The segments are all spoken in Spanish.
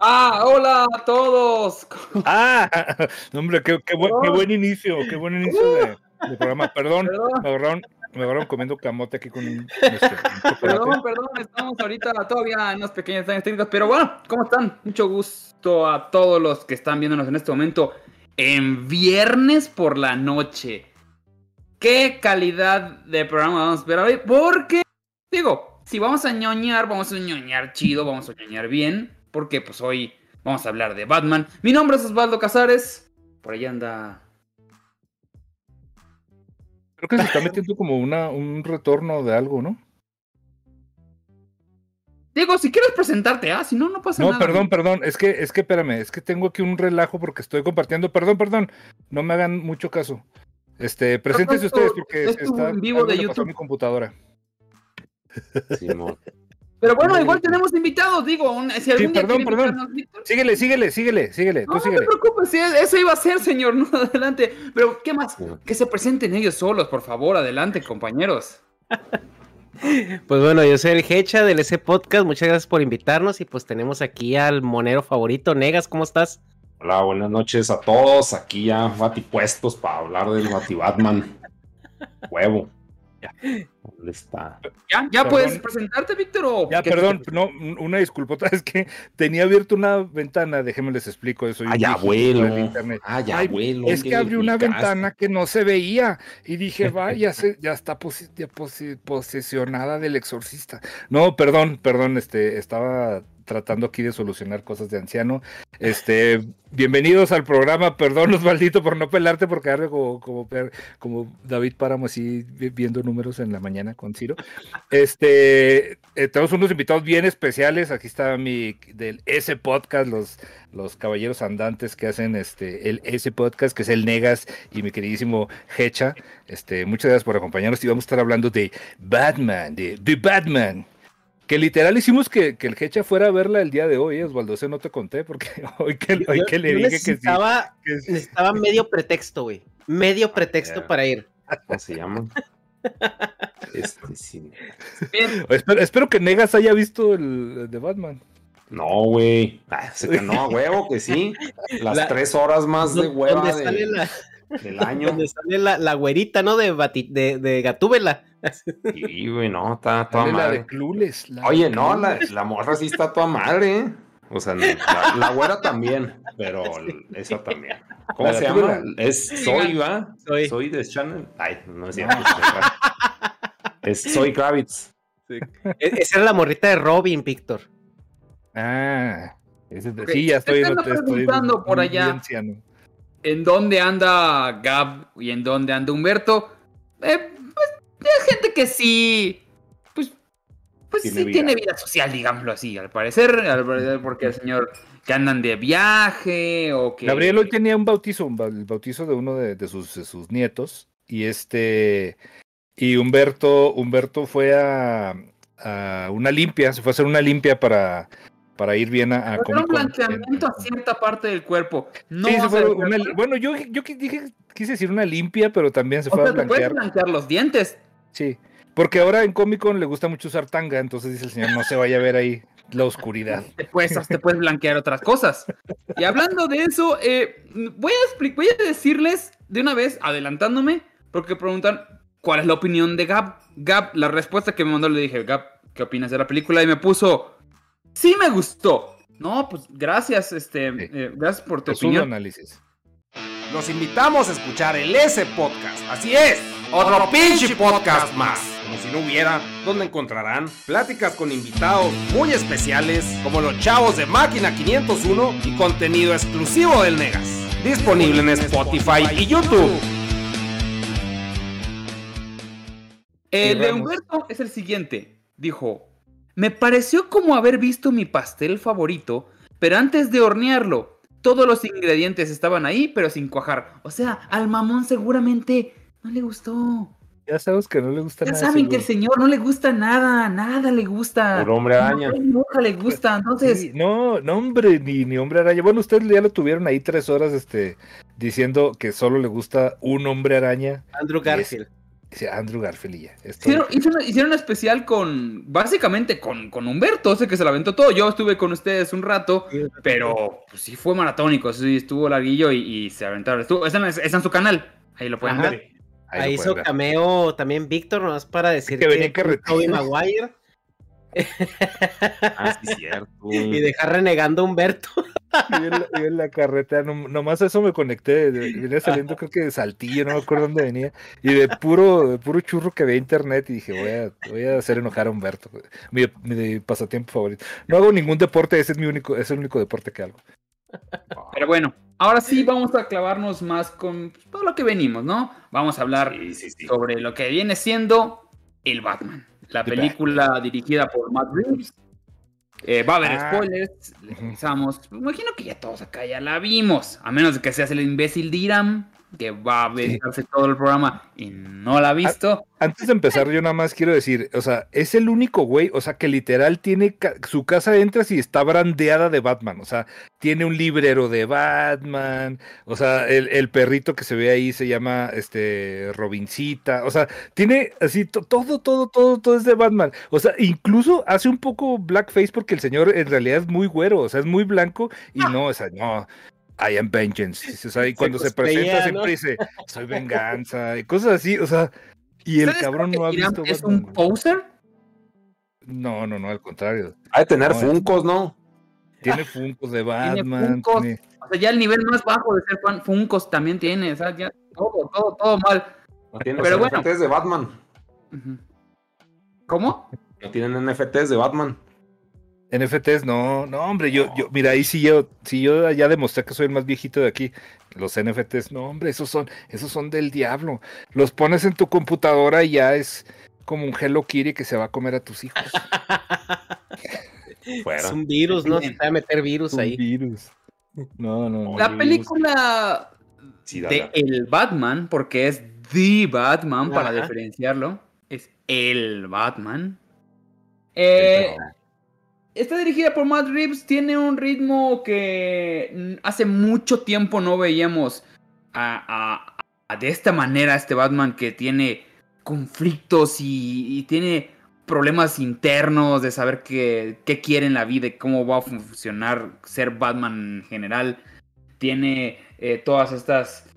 Ah, hola a todos. Ah, hombre, qué, qué, buen, qué buen inicio, qué buen inicio de, de programa. Perdón, Perdón. me agarraron, me agarraron comiendo camote aquí con un, este, un. Perdón, perdón, estamos ahorita todavía en unos pequeños detalles técnicos, pero bueno, ¿cómo están? Mucho gusto a todos los que están viéndonos en este momento en viernes por la noche. ¿Qué calidad de programa vamos a ver hoy? Porque, digo, si vamos a ñoñar, vamos a ñoñar chido, vamos a ñoñar bien, porque pues hoy vamos a hablar de Batman. Mi nombre es Osvaldo Casares, por ahí anda Creo que se está metiendo como una, un retorno de algo, ¿no? Diego, si quieres presentarte, ah, si no, no pasa No, nada. perdón, perdón, es que, es que espérame, es que tengo aquí un relajo porque estoy compartiendo, perdón, perdón, no me hagan mucho caso. Este, preséntense ustedes porque esto está en vivo de YouTube. mi computadora. Simón. Pero bueno, igual tenemos invitados, digo, un- si algún día perdón, perdón. Síguele, síguele, síguele, síguele, No, tú no te síguele. preocupes, sí, eso iba a ser, señor, no, adelante. Pero, ¿qué más? Sí. Que se presenten ellos solos, por favor, adelante, compañeros. Pues bueno, yo soy el Hecha del S Podcast, muchas gracias por invitarnos y pues tenemos aquí al monero favorito, Negas, ¿cómo estás? Hola, buenas noches a todos. Aquí ya batipuestos para hablar del Bati Batman. Huevo. ¿Dónde está? ¿Ya, ya Perdón. puedes presentarte, Víctor? o Ya, perdón, no, una disculpota, es que tenía abierto una ventana, déjenme les explico eso. Ay, abuelo. Ay, Ay, abuelo. Es ¿qué que abrí una ventana que no se veía y dije, vaya, se- ya está posi- ya posi- posesionada del exorcista. No, perdón, perdón, este, estaba tratando aquí de solucionar cosas de anciano. Este, bienvenidos al programa, perdón, Osvaldito, por no pelarte, por quedarme como, como, como David Páramo así vi- viendo números en la mañana con Ciro. Este, eh, tenemos unos invitados bien especiales. Aquí está mi del S Podcast, los, los caballeros andantes que hacen este el S Podcast, que es el Negas y mi queridísimo Hecha. Este, muchas gracias por acompañarnos y vamos a estar hablando de Batman, de, de Batman. Que literal hicimos que, que el Hecha fuera a verla el día de hoy. Osvaldo, ese no te conté, porque hoy que, hoy que le Yo dije que sí. necesitaba, que sí. necesitaba medio pretexto, güey. Medio pretexto Ya. para ir. ¿Cómo se llama? Este, sí. Bien, Espero, espero que Negas haya visto el, el de Batman. No, güey. Ah, no, a huevo que sí. Las La- tres horas más de hueva sale de- la, del año. donde sale la, la güerita, ¿no? De, bati- de, de Gatúbela. Sí, güey, no, está toda Dale la madre. de Clueless. la Oye, de no, la morra sí está toda madre, ¿eh? O sea, la, la güera también, pero esa también. ¿Cómo se llama? Es Soy, ¿va? Soy. Soy de Channel. Ay, no es cierto. Es Soy Kravitz. E- Esa era la morrita de Robin, Víctor. Ah, ese de- Ok, sí, ya estoy, estoy preguntando por muy allá. anciano. ¿en dónde anda Gab y en dónde anda Humberto? Eh, pues, hay gente que sí, pues Tiene sí vida. tiene vida social, digámoslo así, al parecer, al parecer porque el señor que andan de viaje o que... Gabriel hoy tenía un bautizo, el bautizo de uno de, de sus, de sus nietos, y este, y Humberto, Humberto fue a, a una limpia, se fue a hacer una limpia para, para ir bien a, a Hacer un blanqueamiento a cierta parte del cuerpo. No Sí, fue una bueno, yo, yo dije, quise decir una limpia, pero también se o fue sea, a te puedes blanquear. blanquear los dientes. Sí, porque ahora en Comic Con le gusta mucho usar tanga, entonces dice el señor, no se vaya a ver ahí la oscuridad. te puedes, te puedes blanquear otras cosas. Y hablando de eso, eh, voy, a voy a decirles de una vez, adelantándome, porque preguntan cuál es la opinión de Gab. Gab, la respuesta que me mandó le dije, Gab, ¿qué opinas de la película? Y me puso, sí me gustó. No, pues gracias, este, Sí. eh, gracias por tu Su opinión. análisis. Los invitamos a escuchar el S Podcast. Así es, otro pinche podcast más. Como si no hubiera, donde encontrarán pláticas con invitados muy especiales, como los chavos de Máquina 501 y contenido exclusivo del Negas. Disponible en Spotify y YouTube. El de. Humberto es el siguiente. Dijo, me pareció como haber visto mi pastel favorito, pero antes de hornearlo, todos los ingredientes estaban ahí, pero sin cuajar. O sea, al mamón seguramente no le gustó. Ya sabes que no le gusta Ya nada. saben que el señor no le gusta nada, nada le gusta. Puro hombre araña. No, nunca le gusta, entonces... Sí, no, no, hombre, ni, ni hombre araña. Bueno, ustedes ya lo tuvieron ahí tres horas este, diciendo que solo le gusta un hombre araña. Andrew Garfield. Andrew Garfield y ya. Hicieron, que- hicieron- hicieron un especial con, básicamente con, con Humberto, ese que se la aventó todo. Yo estuve con ustedes un rato, pero pues, sí fue maratónico, sí estuvo larguillo y, y se aventaron. Estuvo, está, en, está en su canal, ahí lo pueden Ajá. ver. Ahí Ahí lo hizo pueden ver. cameo también Víctor, nomás para decir que venía en carretilla. Tobey Maguire Ah, sí, cierto. y dejar renegando a Humberto. Yo en la, yo en la carretera, no- nomás a eso me conecté. Venía saliendo, creo que de Saltillo, no me acuerdo dónde venía. Y de puro, de puro churro que veía internet. Y dije, voy a, voy a hacer enojar a Humberto. Mi, mi pasatiempo favorito. No hago ningún deporte, ese es mi único, es el único deporte que hago. Pero bueno, ahora sí vamos a clavarnos más con pues, todo lo que venimos, ¿no? Vamos a hablar Sí, sí, sí. sobre lo que viene siendo el Batman. La película dirigida por Matt Reeves. Eh, va a haber Ah. spoilers, le avisamos. Me imagino que ya todos acá ya la vimos. A menos de que seas el imbécil de Iram, que va a aventarse todo el programa y no la ha visto. Antes de empezar, yo nada más quiero decir, o sea, es el único güey, o sea, que literal tiene ca- su casa entras y está brandeada de Batman, o sea, tiene un librero de Batman, o sea, el, el perrito que se ve ahí se llama este Robincita, o sea, tiene así to- todo, todo, todo, todo es de Batman, o sea, incluso hace un poco blackface porque el señor en realidad es muy güero, o sea, es muy blanco y no, o sea, no. I am vengeance. O sea, y cuando se, presenta ¿no? siempre dice, soy venganza, y cosas así, o sea, y el ¿Ustedes cabrón no ha que visto ¿Es Batman, un poser? No, no, no, al contrario. Ha de tener No, funcos, ¿no? Tiene funcos de Batman. Funkos. tiene- O sea, ya el nivel más bajo de ser fan, Funkos también tiene. O sea, ya todo, todo, todo mal. No Pero bueno. NFTs de Batman. ¿Cómo? No tienen NFTs de Batman. NFTs, no, no, hombre, yo, yo, mira, ahí sí yo, sí yo ya demostré que soy el más viejito de aquí. Los NFTs, no, hombre, esos son, esos son del diablo. Los pones en tu computadora y ya es como un Hello Kitty que se va a comer a tus hijos. Fuera. Es un virus, ¿no? Se te va a meter virus Un ahí. virus. No, no, no. La película Sí, de. El Batman, porque es The Batman para diferenciarlo, es El Batman. Eh, está dirigida por Matt Reeves, tiene un ritmo que hace mucho tiempo no veíamos a, de esta manera este Batman que tiene conflictos y, y tiene problemas internos de saber qué, qué quiere en la vida y cómo va a funcionar ser Batman en general. Tiene eh, todas estas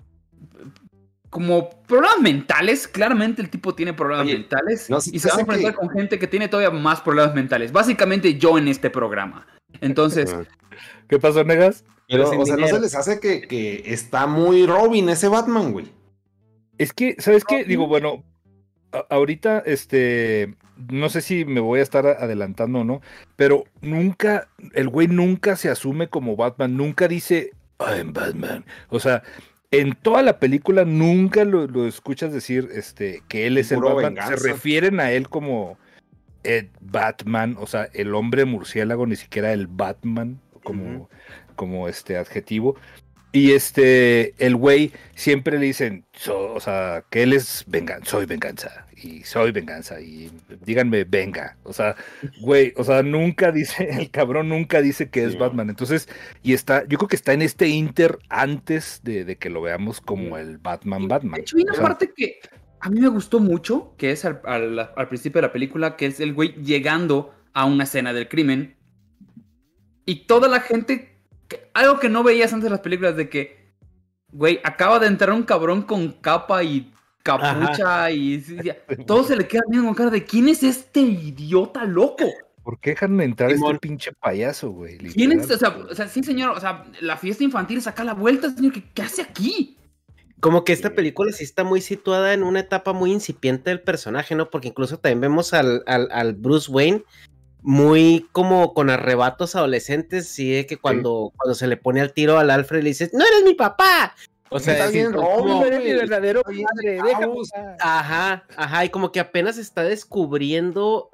como problemas mentales. Claramente el tipo tiene problemas Oye, mentales no, y se va a hace enfrentar que- con gente que tiene todavía más problemas mentales. Básicamente yo en este programa. Entonces. ¿Qué pasó, Negas? Pero, o sea, no se les hace que, que está muy Robin ese Batman, güey. Es que, ¿sabes qué? Digo, no. bueno, a- ahorita, este, no sé si me voy a estar adelantando o no, pero nunca, el güey nunca se asume como Batman, nunca dice, I'm Batman. O sea, en toda la película nunca lo, lo escuchas decir, este, que él es el Batman. venganza. Se refieren a él como Ed Batman, o sea, el hombre murciélago, ni siquiera el Batman, como, como este adjetivo. Y este, el güey siempre le dicen, so- o sea, que él es venganza, soy venganza, y soy venganza, y díganme venga. O sea, güey, o sea, nunca dice, el cabrón nunca dice que es Sí. Batman. Entonces, y está, yo creo que está en este inter antes de, de que lo veamos como el Batman Batman. De hecho, hay una O sea, parte que a mí me gustó mucho, que es al, al- al principio de la película, que es el güey llegando a una escena del crimen. Y toda la gente, que- algo que no veías antes de las películas, de que, güey, acaba de entrar un cabrón con capa y capucha y... sí, sí, Todo se le queda viendo con cara de, ¿quién es este idiota loco? ¿Por qué dejan entrar a Simón. este pinche payaso, güey? ¿Quién es? O sea, o sea, sí, señor, o sea, la fiesta infantil saca la vuelta, señor, ¿qué, qué hace aquí? Como que esta película sí está muy situada en una etapa muy incipiente del personaje, ¿no? Porque incluso también vemos al, al, al Bruce Wayne muy como con arrebatos adolescentes, sí, de que cuando, cuando se le pone al tiro al Alfred le dices, no eres mi papá. O sea, Está bien, Robin, eres mi verdadero padre, déjame. Ajá, ajá, y como que apenas está descubriendo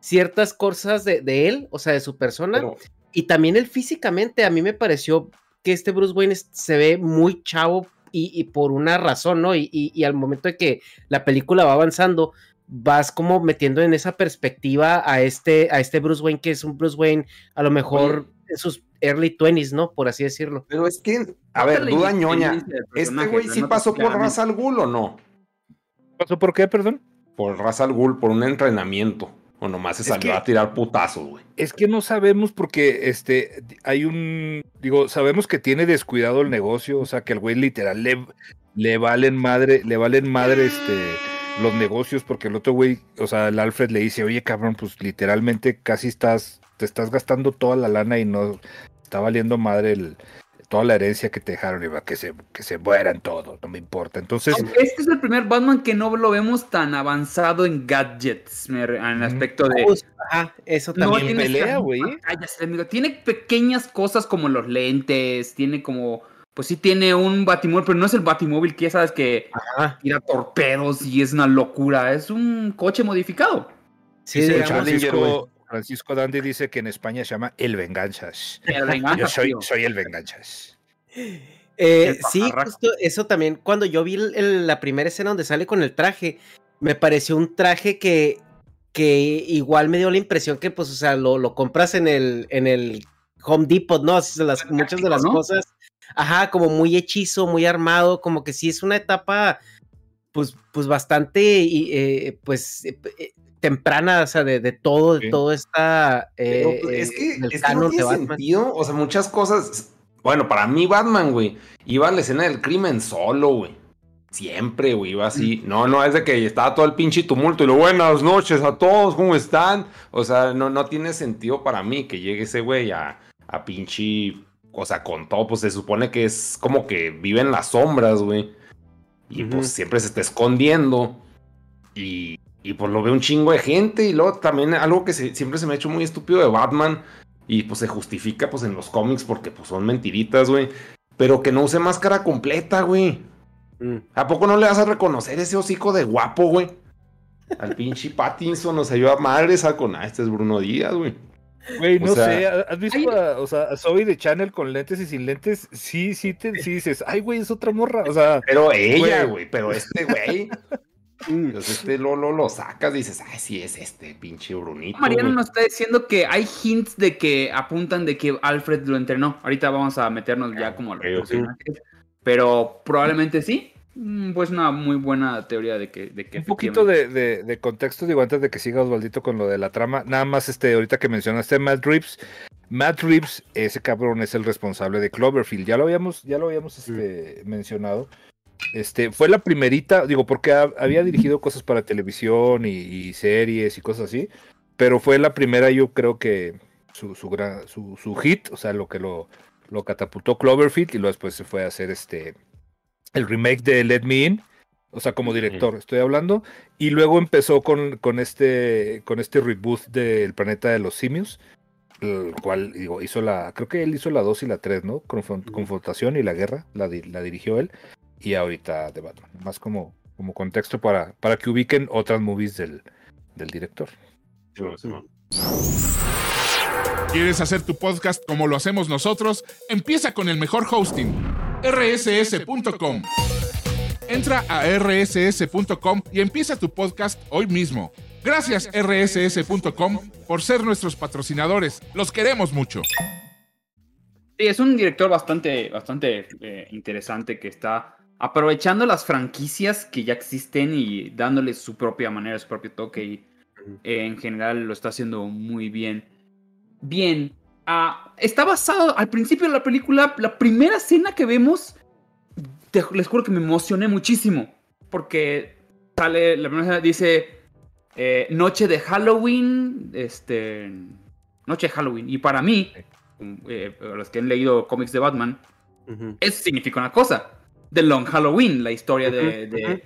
ciertas cosas de, de él, o sea, de su persona, Pero, y también él físicamente, a mí me pareció que este Bruce Wayne se ve muy chavo y, y por una razón, ¿no? Y, y- y al momento de que la película va avanzando, vas como metiendo en esa perspectiva a este, a este Bruce Wayne, que es un Bruce Wayne a lo mejor en sus early 20s, ¿no? Por así decirlo. pero es que, a ver, duda ñoña. ¿Este güey sí pasó por. Ra's al Ghul o no? ¿Pasó por qué, perdón? Por Ra's al Ghul, por un entrenamiento. O nomás se Es salió que- a tirar putazos, güey. Es que no sabemos porque este hay un digo, sabemos que tiene descuidado el negocio, o sea que el güey literal le, le valen madre, le valen madre este los negocios porque el otro güey, o sea, el Alfred le dice, "Oye, cabrón, pues literalmente casi estás te estás gastando toda la lana y no está valiendo madre el toda la herencia que te dejaron y va que se que se mueran todo, no me importa." Entonces, Aunque Este es el primer Batman que no lo vemos tan avanzado en gadgets, en el aspecto de... Ajá, eso No también. tiene- tiene pelea, güey. Tiene pequeñas cosas como los lentes, tiene como... Pues sí tiene un batimóvil, pero no es el batimóvil que ya sabes que Ajá. tira torpedos y es una locura. Es un coche modificado. Sí, digamos, Francisco, Francisco Dandy dice que en España se llama El Venganzas. Yo soy, soy el Venganzas. Eh, El sí, justo eso también. Cuando yo vi el- el- la primera escena donde sale con el traje, me pareció un traje que, que igual me dio la impresión que, pues, o sea, lo, lo compras en el, en el Home Depot, ¿no? Las- muchas de las ¿no? cosas, ajá, como muy hechizo, muy armado, como que sí es una etapa, pues, pues bastante, y, eh, pues, eh, temprana, o sea, de, de todo, de Sí. todo esta... Eh, pues, es que, del es que no tiene Batman. sentido. O sea, muchas cosas. Bueno, para mí, Batman, güey, iba a la escena del crimen solo, güey. Siempre, güey, iba así. No, no, es de que estaba todo el pinche tumulto y lo buenas noches a todos, ¿cómo están? O sea, no, no tiene sentido para mí que llegue ese güey a, a pinche. O sea, con todo, pues se supone que es como que vive en las sombras, güey. Y pues siempre se está escondiendo. Y, y pues lo ve un chingo de gente. Y luego también algo que se- siempre se me ha hecho muy estúpido de Batman. Y pues se justifica pues en los cómics porque pues son mentiritas, güey. Pero que no use máscara completa, güey. Mm. ¿A poco no le vas a reconocer ese hocico de guapo, güey? Al pinche Pattinson, o sea, yo a madre esa con, ah, este es Bruno Díaz, güey. Güey, no sea- sé, ¿has visto a, o sea, a Zoe de Channel con lentes y sin lentes? Sí, sí, te, sí dices, ay, güey, es otra morra. O sea, Pero ella, güey, pero este güey. Mm. Entonces este lo, lo, lo sacas y dices, ay, sí es este pinche Brunito. Mariano güey". nos está diciendo que hay hints de que apuntan de que Alfred lo entrenó. Ahorita vamos a meternos ya como a los personajes. Pero probablemente sí. Mm, Pues una muy buena teoría de que, de que un poquito de, de- de contexto, digo, antes de que siga Osvaldito con lo de la trama, nada más, este, ahorita que mencionaste Matt Reeves, Matt Reeves, ese cabrón es el responsable de Cloverfield, ya lo habíamos, ya lo habíamos este, mencionado. Este, fue la primerita, digo, porque ha- había dirigido cosas para televisión y, y series y cosas así, pero fue la primera, yo creo que su, su, gran, su, su hit, o sea, lo que lo, lo catapultó Cloverfield y luego después se fue a hacer este, el remake de Let Me In, o sea, como director, estoy hablando, y luego empezó con, con este, con este reboot del planeta de los simios, el cual digo, hizo la, creo que él hizo la 2 y la 3, ¿no? Confron- Confrontación y la guerra, la dirigió él, y ahorita de Batman, más como, como contexto para, para que ubiquen otras movies del, del director. Sí, sí. ¿Quieres hacer tu podcast como lo hacemos nosotros? Empieza con el mejor hosting, rss.com. Entra a rss.com y empieza tu podcast hoy mismo. Gracias rss.com por ser nuestros patrocinadores. Los queremos mucho. Sí, es un director bastante, bastante eh, interesante que está aprovechando las franquicias que ya existen y dándole su propia manera, su propio toque y eh, en general lo está haciendo muy bien. Bien, ah, está basado al principio de la película, la primera escena que vemos, te- les juro que me emocioné muchísimo porque sale, la primera escena dice eh, noche de Halloween, este, noche de Halloween y para mí eh, los que han leído cómics de Batman, Ujú. eso significa una cosa. The Long Halloween, la historia de, de-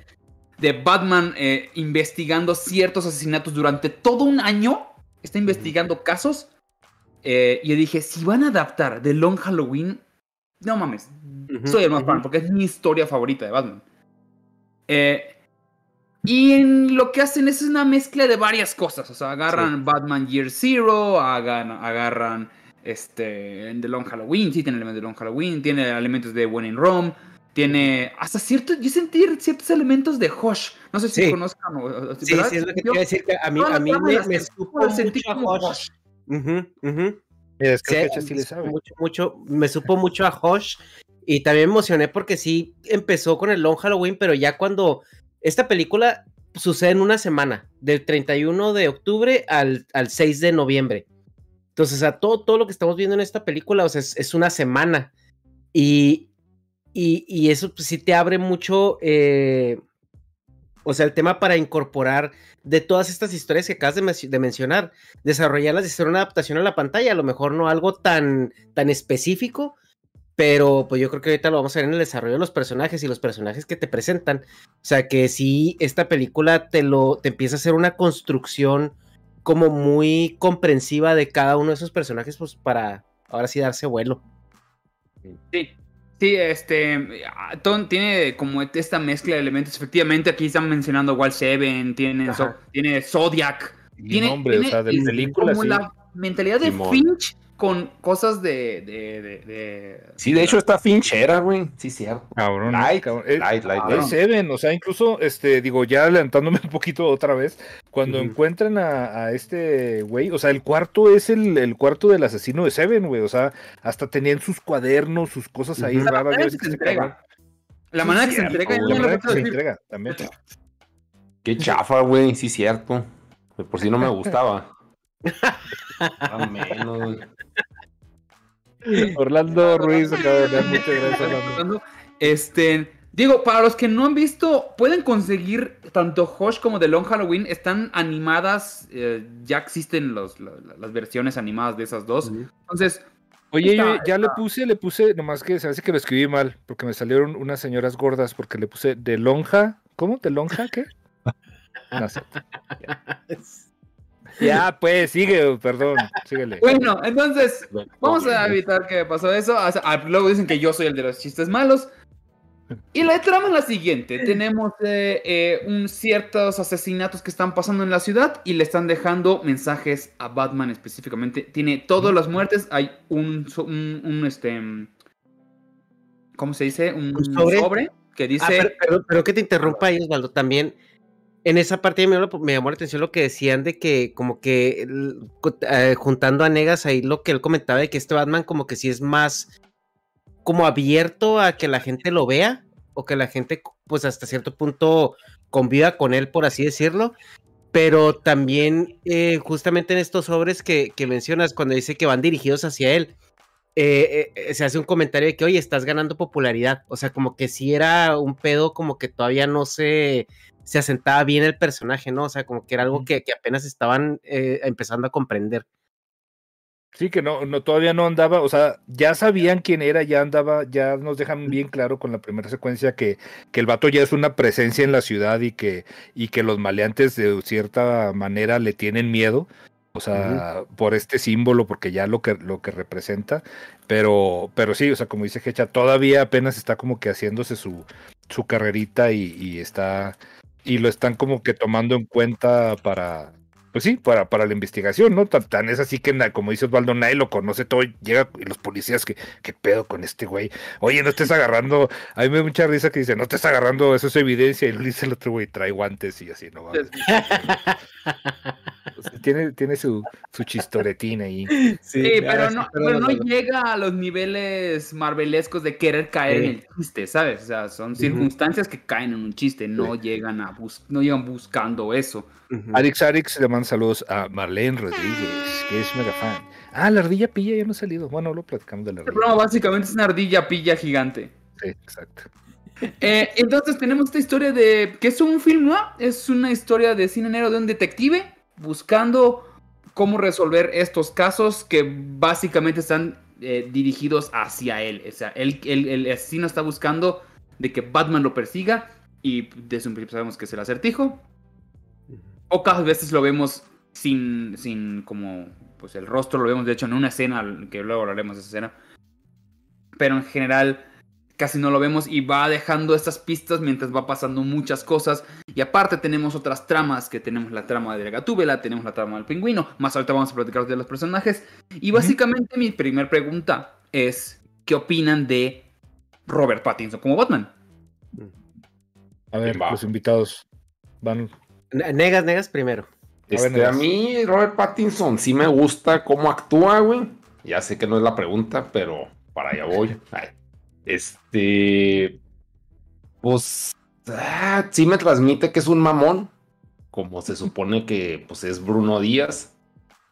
de Batman eh, investigando ciertos asesinatos durante todo un año. Está investigando casos. eh, y dije, si van a adaptar The Long Halloween, no mames, soy el más fan porque es mi historia favorita de Batman. Eh, y en lo que hacen es una mezcla de varias cosas. O sea, agarran Batman Year Zero, hagan, agarran este, The Long Halloween, sí tiene elementos de Long Halloween, tiene elementos de When in Rome, tiene hasta ciertos, yo sentí ciertos elementos de Hush. No sé si Sí. conozcan o, o- Sí, ¿verdad? sí, es lo que a decir. Que a mí, a mí me, me supo sentí mucho a como Hush. Hush. Ujú, ujú. Mira, es que Sí, sí me le supo sabe. Mucho, mucho, me supo mucho a Hush y también me emocioné porque sí empezó con el Long Halloween, pero ya cuando, esta película sucede en una semana, del 31 de octubre al, al 6 de noviembre. Entonces, o sea, todo, todo lo que estamos viendo en esta película, o sea, es, es una semana. Y, y, eso pues, sí te abre mucho, eh, o sea, el tema para incorporar de todas estas historias que acabas de, de, mencionar, desarrollarlas y hacer una adaptación a la pantalla, a lo mejor no algo tan, tan específico, pero pues yo creo que ahorita lo vamos a ver en el desarrollo de los personajes y los personajes que te presentan. O sea, que si esta película te lo te empieza a hacer una construcción como muy comprensiva de cada uno de esos personajes, pues para ahora sí darse vuelo. Sí, sí, este, Ton tiene como esta mezcla de elementos. Efectivamente, aquí están mencionando Wall Seven, tiene, so, tiene Zodiac. Tiene, nombre, tiene o sea, de el- película, como sí. la mentalidad de Simón. Finch con cosas de, de, de, de- Sí, de hecho está Finchera, güey. Sí, cierto. Cabrón, Light, cabrón. Eh, light, light, Es light. Seven, o sea, incluso, este, digo, ya adelantándome un poquito otra vez, cuando encuentran a, a este güey, o sea, el cuarto es el, el cuarto del asesino de Seven, güey, o sea, hasta tenían sus cuadernos, sus cosas ahí La raras. manera güey, que se entrega. cabrón. La manera que se entrega, la manera que se entrega también. Qué chafa, güey. Sí, cierto. Por si no me gustaba. Ah, menos, güey. Orlando Ruiz acaba de dar muchas gracias, Orlando. Este, digo, para los que no han visto, pueden conseguir tanto Hosh como The Long Halloween. Están animadas, eh, ya existen los, la- la- las versiones animadas de esas dos. Entonces, Oye, Está- yo ya le puse, le puse, nomás que se hace que lo escribí mal, porque me salieron unas señoras gordas, porque le puse de lonja, ¿cómo? ¿De lonja qué? No sé. Ya, pues, sigue, perdón, síguele. bueno, entonces, vamos a evitar que pasó eso. O sea, ah, luego dicen que yo soy el de los chistes malos. Y la trama es la siguiente. Tenemos eh, eh, un ciertos asesinatos que están pasando en la ciudad y le están dejando mensajes a Batman específicamente. Tiene todas las muertes. Hay un, so- un, un, este... ¿Cómo se dice? Un, ¿Un sobre? sobre? que dice... Ah, pero, pero- pero que te interrumpa ahí, Osvaldo, también. En esa parte me, llamó- me llamó la atención lo que decían de que, como que eh, juntando a Negas ahí lo que él comentaba de que este Batman, como que sí es más como abierto a que la gente lo vea o que la gente, pues hasta cierto punto, conviva con él, por así decirlo. Pero también, eh, justamente en estos sobres que, que mencionas, cuando dice que van dirigidos hacia él, eh, eh, se hace un comentario de que, oye, estás ganando popularidad. O sea, como que si era un pedo, como que todavía no se, se asentaba bien el personaje, ¿no? O sea, como que era algo que, que apenas estaban eh, empezando a comprender. Sí, que no, no, todavía no andaba, o sea, ya sabían quién era, ya andaba, ya nos dejan bien claro con la primera secuencia que, que el vato ya es una presencia en la ciudad y que, y que los maleantes de cierta manera le tienen miedo. O sea, por este símbolo, porque ya lo que, lo que representa. Pero, pero sí, o sea, como dice Hecha, todavía apenas está como que haciéndose su, su carrerita y, y está. Y lo están como que tomando en cuenta para. Pues sí, para, para la investigación, ¿no? Tan, es así que, como dice Osvaldo, nadie lo conoce todo. Llega y los policías que, ¿qué pedo con este güey? Oye, no estés agarrando. A mí me da mucha risa que dice, no estés agarrando, eso es evidencia. Y le dice el otro güey, trae guantes y así, ¿no? mames. Tiene, tiene su, su chistoretín ahí. Sí, pero, no, pero no llega a los niveles marvelescos de querer caer Sí. en el chiste, ¿sabes? O sea, son circunstancias que caen en un chiste, no llegan a bus no llegan buscando eso. Arix Arix le manda saludos a Marlene Rodríguez, que es mega fan. Ah, la ardilla pilla ya no ha salido. Bueno, lo platicamos de la El ardilla. programa básicamente es una ardilla pilla gigante. Sí, exacto. Eh, entonces tenemos esta historia de que es un film noir, es una historia de cine negro de un detective buscando cómo resolver estos casos que básicamente están eh, dirigidos hacia él. O sea, él- él- el asesino está buscando de que Batman lo persiga y desde un principio sabemos que es el acertijo. Pocas veces lo vemos sin, sin como, pues el rostro lo vemos de hecho en una escena, que luego hablaremos de esa escena. Pero en general casi no lo vemos y va dejando estas pistas mientras va pasando muchas cosas. Y aparte tenemos otras tramas, que tenemos la trama de la Gatúbela, tenemos la trama del pingüino, más ahorita vamos a platicar de los personajes. Y básicamente mi primer pregunta es, ¿qué opinan de Robert Pattinson como Batman? A ver, Va. los invitados van. Ne- Negas, negas primero. Este, ver, a mí, Robert Pattinson, sí me gusta cómo actúa, güey. Ya sé que no es la pregunta, pero para allá voy. Ay. Este. Pues ah, sí me transmite que es un mamón, como se supone que pues es Bruno Díaz.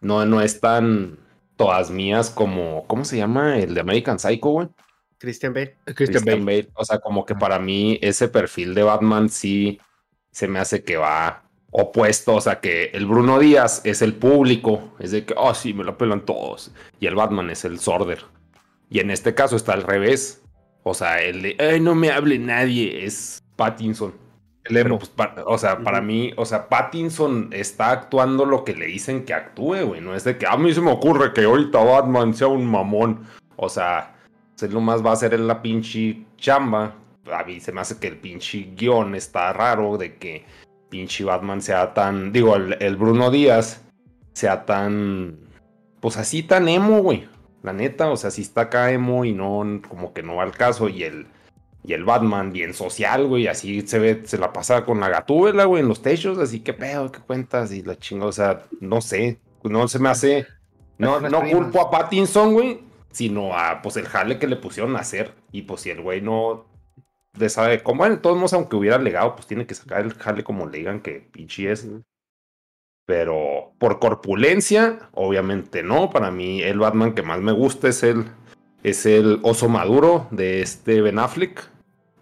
No, no es tan todas mías como, ¿cómo se llama? El de American Psycho, güey. Christian Bale. Christian, Bale. O sea, como que para mí ese perfil de Batman sí se me hace que va opuesto. O sea, que el Bruno Díaz es el público. Es de que, oh, sí, me lo pelan todos. Y el Batman es el sorder. Y en este caso está al revés. O sea, el de, ay, no me hable nadie. Es Pattinson. El emo. Pues, o sea, para mí, o sea, Pattinson está actuando lo que le dicen que actúe, güey. No es de que a mí se me ocurre que ahorita Batman sea un mamón. O sea, se lo más va a hacer en la pinche chamba. A mí se me hace que el pinche guion está raro de que pinche Batman sea tan, digo, el, el Bruno Díaz sea tan, pues así tan emo, güey. La neta, o sea, si está acá emo y no, como que no va al caso. Y el, y el Batman bien social, güey, así se ve, se la pasa con la gatúbela, güey, en los techos, así que pedo, qué cuentas y la chinga, o sea, no sé, no se me hace, no, no culpo a Pattinson, güey, sino a, pues, el jale que le pusieron a hacer, y pues si el güey no le sabe, como en todos modos, aunque hubiera legado, pues tiene que sacar el jale como le digan que pinche es, pero por corpulencia, obviamente no, para mí el Batman que más me gusta es el, es el oso maduro de este Ben Affleck.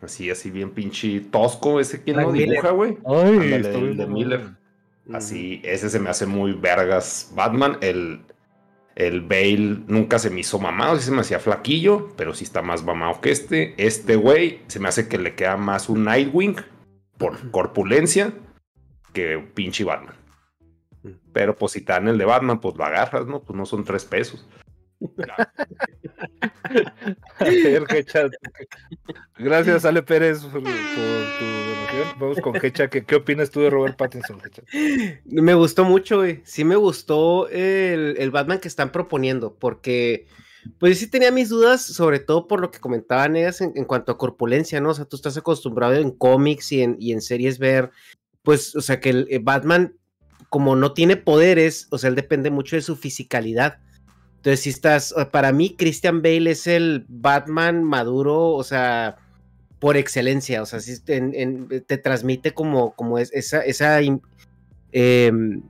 Así, así bien pinche tosco, ese quien lo dibuja, güey. Ay, Ándale, está el de. Miller. Así, ese se me hace muy vergas Batman. El, el Bale nunca se me hizo mamado, sí se me hacía flaquillo, pero sí está más mamado que este. Este güey se me hace que le queda más un Nightwing por corpulencia que pinche Batman. Pero pues si te dan el de Batman, pues lo agarras, ¿no? Pues no son tres pesos. A ver, Hecha. Gracias, Ale Pérez, por, por tu donación. Vamos con Hecha. ¿Qué, ¿Qué opinas tú de Robert Pattinson, Hecha? Me gustó mucho, güey. Sí me gustó el, el Batman que están proponiendo, porque pues sí tenía mis dudas, sobre todo por lo que comentaban ellas en, en cuanto a corpulencia, ¿no? O sea, tú estás acostumbrado en cómics y en, y en series ver, pues, o sea, que el, el Batman, como no tiene poderes, o sea, él depende mucho de su fisicalidad. Entonces, si estás, para mí, Christian Bale es el Batman maduro, o sea, por excelencia, o sea, en- te transmite como, como es, esa, esa em,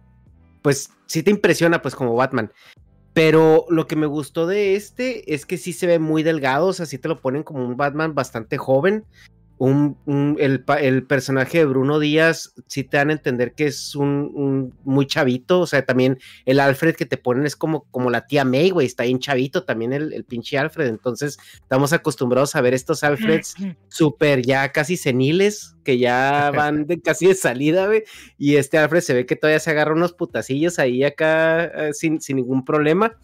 pues sí te impresiona pues como Batman. Pero lo que me gustó de este es que sí se ve muy delgado, o sea, sí te lo ponen como un Batman bastante joven. Un, un- el, el personaje de Bruno Díaz sí te dan a entender que es un, un muy chavito, o sea, también el Alfred que te ponen es como, como la tía May, güey, está bien chavito también el, el pinche Alfred, entonces estamos acostumbrados a ver estos Alfreds súper ya casi seniles, que ya van de casi de salida, güey. Y este Alfred se ve que todavía se agarra unos putacillos ahí acá eh, sin, sin ningún problema.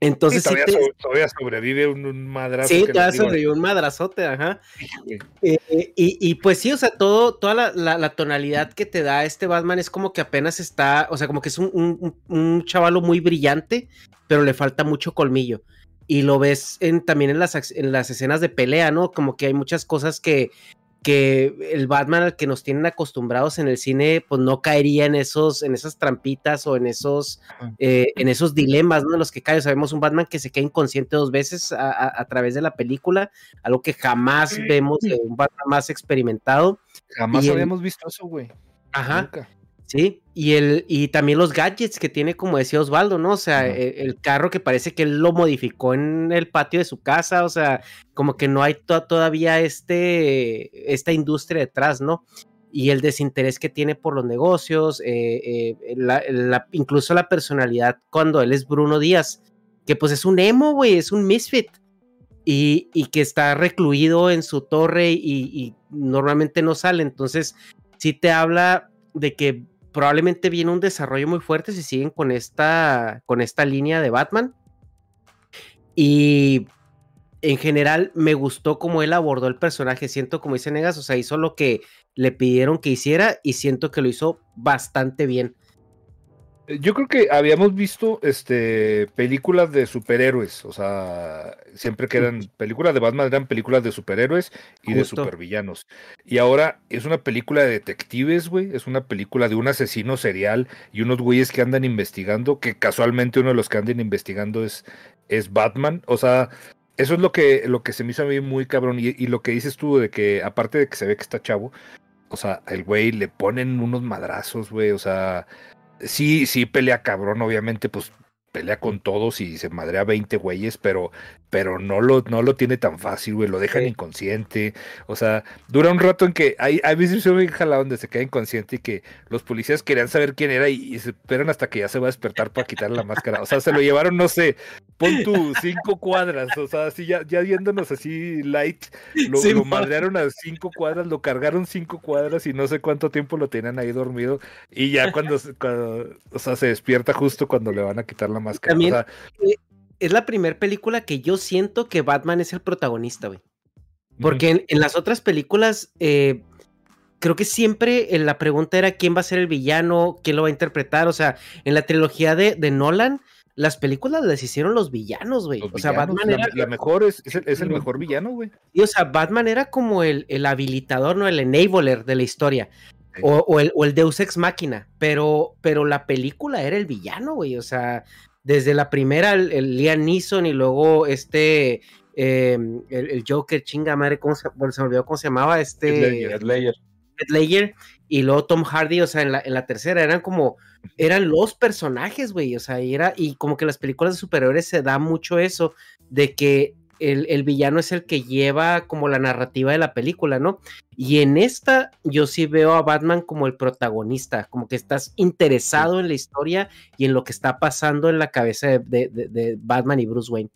Entonces Sí, sí, todavía, te- so- todavía sobrevive un, un madrazo. sí, todavía sobrevivió un madrazote, ajá. Eh, eh, y, y pues sí, o sea, todo, toda la, la- la tonalidad que te da este Batman es como que apenas está, o sea, como que es un, un, chavalo muy brillante, pero le falta mucho colmillo. Y lo ves en, también en las, en las escenas de pelea, ¿no? Como que hay muchas cosas que, que el Batman al que nos tienen acostumbrados en el cine, pues no caería en esos, en esas trampitas o en esos, eh, en esos dilemas, ¿no? En los que cae. Sabemos un Batman que se queda inconsciente dos veces a, a- a través de la película, algo que jamás vemos de un Batman más experimentado. Jamás y el- habíamos visto eso, güey. Ajá. Nunca. Sí, y el, y también los gadgets que tiene, como decía Osvaldo, ¿no? O sea, Ajá. el, el carro que parece que él lo modificó en el patio de su casa, o sea, como que no hay to- todavía este, esta industria detrás, ¿no? Y el desinterés que tiene por los negocios, eh, eh, la- la- incluso la personalidad cuando él es Bruno Díaz, que pues es un emo, güey, es un misfit. Y, y que está recluido en su torre y, y normalmente no sale. Entonces, sí te habla de que probablemente viene un desarrollo muy fuerte si siguen con esta, con esta línea de Batman. Y en general me gustó cómo él abordó el personaje. Siento, como dice Negas, o sea, hizo lo que le pidieron que hiciera y siento que lo hizo bastante bien. Yo creo que habíamos visto este películas de superhéroes, o sea, siempre que eran películas de Batman eran películas de superhéroes y de supervillanos. Y ahora es una película de detectives, güey, es una película de un asesino serial y unos güeyes que andan investigando, que casualmente uno de los que andan investigando es, es Batman, o sea, eso es lo que, lo que se me hizo a mí muy cabrón. Y, y lo que dices tú de que, aparte de que se ve que está chavo, o sea, el güey le ponen unos madrazos, güey. O sea, sí, sí pelea cabrón, obviamente, pues pelea con todos y se madrea 20 güeyes, pero, pero no, lo, no lo tiene tan fácil, güey, lo dejan Sí. inconsciente. O sea, dura un rato en que hay, a veces se me jalado donde se queda inconsciente y que los policías querían saber quién era y, y se esperan hasta que ya se va a despertar para quitarle la máscara. O sea, se lo llevaron, no sé, pon tú cinco cuadras, o sea, así ya, ya yéndonos así light, lo, Sí, lo madrearon a cinco cuadras, lo cargaron cinco cuadras y no sé cuánto tiempo lo tenían ahí dormido. Y ya cuando, cuando o sea, se despierta justo cuando le van a quitar la máscara. También- o sea, Es la primera película que yo siento que Batman es el protagonista, güey. Porque en, en las otras películas, eh, creo que siempre eh, la pregunta era quién va a ser el villano, quién lo va a interpretar. O sea, en la trilogía de, de Nolan, las películas las hicieron los villanos, güey. los O sea, villanos, Batman la, era, la mejor es, es el, es el mejor villano, güey. sí, o sea, Batman era como el, el habilitador, ¿no? El enabler de la historia. Sí. O, o el, o el Deus Ex Máquina. Pero, pero la película era el villano, güey. O sea, desde la primera, el, el Liam Neeson y luego este. eh, el, el Joker, chinga madre, ¿cómo se, bueno, se me olvidó cómo se llamaba? Este. Ledger y luego Tom Hardy, o sea, en la, en la tercera eran como, eran los personajes, güey, o sea, y era, y como que las películas de superhéroes se da mucho eso, de que el, el villano es el que lleva como la narrativa de la película, ¿no? Y en esta yo sí veo a Batman como el protagonista, como que estás interesado en la historia y en lo que está pasando en la cabeza de, de- Batman y Bruce Wayne.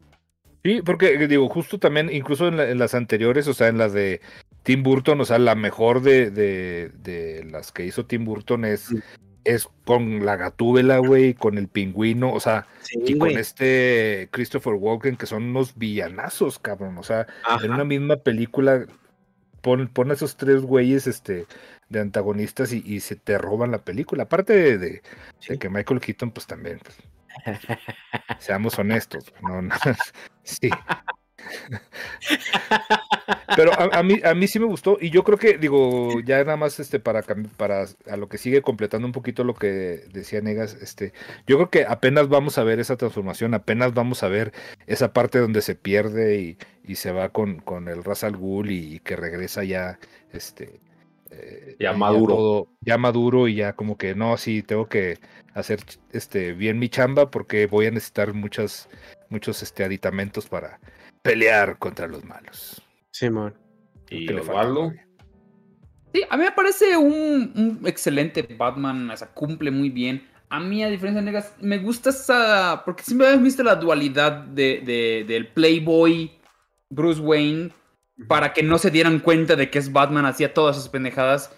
Sí, porque eh, digo, justo también, incluso en, la- en las anteriores, o sea, en las de Tim Burton, o sea, la mejor de, de, de las que hizo Tim Burton es, Sí. Es con la gatúbela, güey, con el pingüino, o sea, Sí, y güey. con este Christopher Walken, que son unos villanazos, cabrón, o sea, Ajá. en una misma película pon, pon a esos tres güeyes, este, de antagonistas y, y se te roban la película, aparte de, de- de Sí. que Michael Keaton, pues también, pues, seamos honestos, no, no, sí. Pero a, a mí, a mí sí me gustó y yo creo que, digo, ya nada más este para, para a lo que sigue completando un poquito lo que decía Negas, este, yo creo que apenas vamos a ver esa transformación, apenas vamos a ver esa parte donde se pierde y, y se va con, con el Ra's al Ghul y, que regresa ya, este, eh, Ya maduro. todo- ya maduro y ya como que no, sí, tengo que hacer este bien mi chamba porque voy a necesitar muchas, muchos este aditamentos para pelear contra los malos. Simón. Y le falta Osvaldo. Sí, a mí me parece un, un excelente Batman, o sea, cumple muy bien. A mí, a diferencia de Negas, me gusta esa. Porque siempre habías visto la dualidad de, de- del Playboy Bruce Wayne para que no se dieran cuenta de que es Batman, hacía todas esas pendejadas.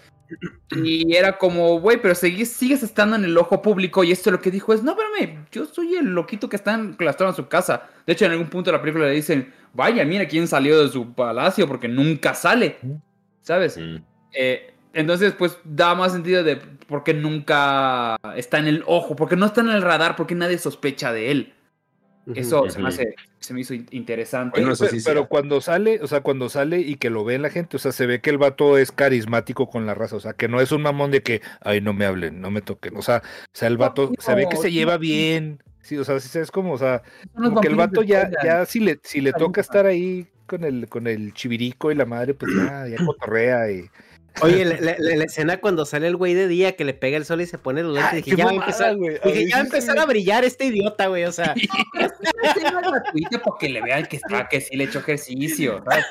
Y era como, güey, pero sigues, sigues estando en el ojo público. Y esto lo que dijo es: No, espérame, yo soy el loquito que está enclaustrado en su casa. De hecho, en algún punto de la película le dicen: Vaya, mira quién salió de su palacio porque nunca sale. ¿Sabes? Mm. Eh, entonces, pues da más sentido de por qué nunca está en el ojo, porque no está en el radar, porque nadie sospecha de él. Eso se me hace, se me hizo in- interesante. Bueno, sí pero cuando sale, o sea, cuando sale y que lo ve la gente, o sea, se ve que el vato es carismático con la raza, o sea, que no es un mamón de que, ay, no me hablen, no me toquen, o sea, o sea, el vato se ve que se lleva no. bien, sí, o sea, sí es como, o sea, como que el vato ya, ya si le, si le toca estar ahí con el, con el chivirico y la madre, pues ya, ya cotorrea y Oye, la, la- la- la escena cuando sale el güey de día que le pega el sol y se pone los lentes, Ay, dije, ya va a empezar, güey. A dije, mí ya va a sí se empezar me- a brillar este idiota, güey, o sea, escena gratuita para que le vean que está, que sí le echó ejercicio. ¿sabes?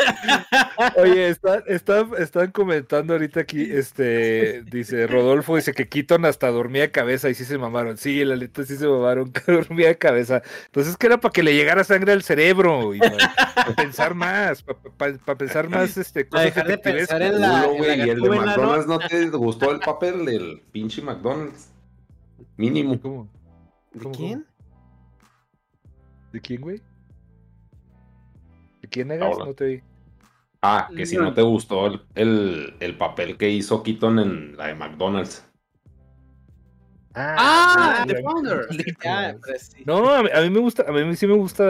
Oye, está- está- están comentando ahorita aquí, este, dice Rodolfo, dice que Keaton hasta dormía de cabeza y sí se mamaron. Sí, la neta sí se mamaron, que dormía de cabeza. Entonces que era para que le llegara sangre al cerebro y para pensar más, para pensar más, este, cosas dejar de pensar en la- Culo, güey, y el de. McDonald's no te gustó el papel del pinche McDonald's. Mínimo. ¿Cómo? ¿de ¿Cómo, quién? ¿De quién, güey? ¿De quién? Ahora. No te vi. Ah, que si No. no te gustó el, el, el papel que hizo Keaton en la de McDonald's. Ah, ya The vi. Founder. Sí. No, a mí, a mí me gusta, a mí sí me gusta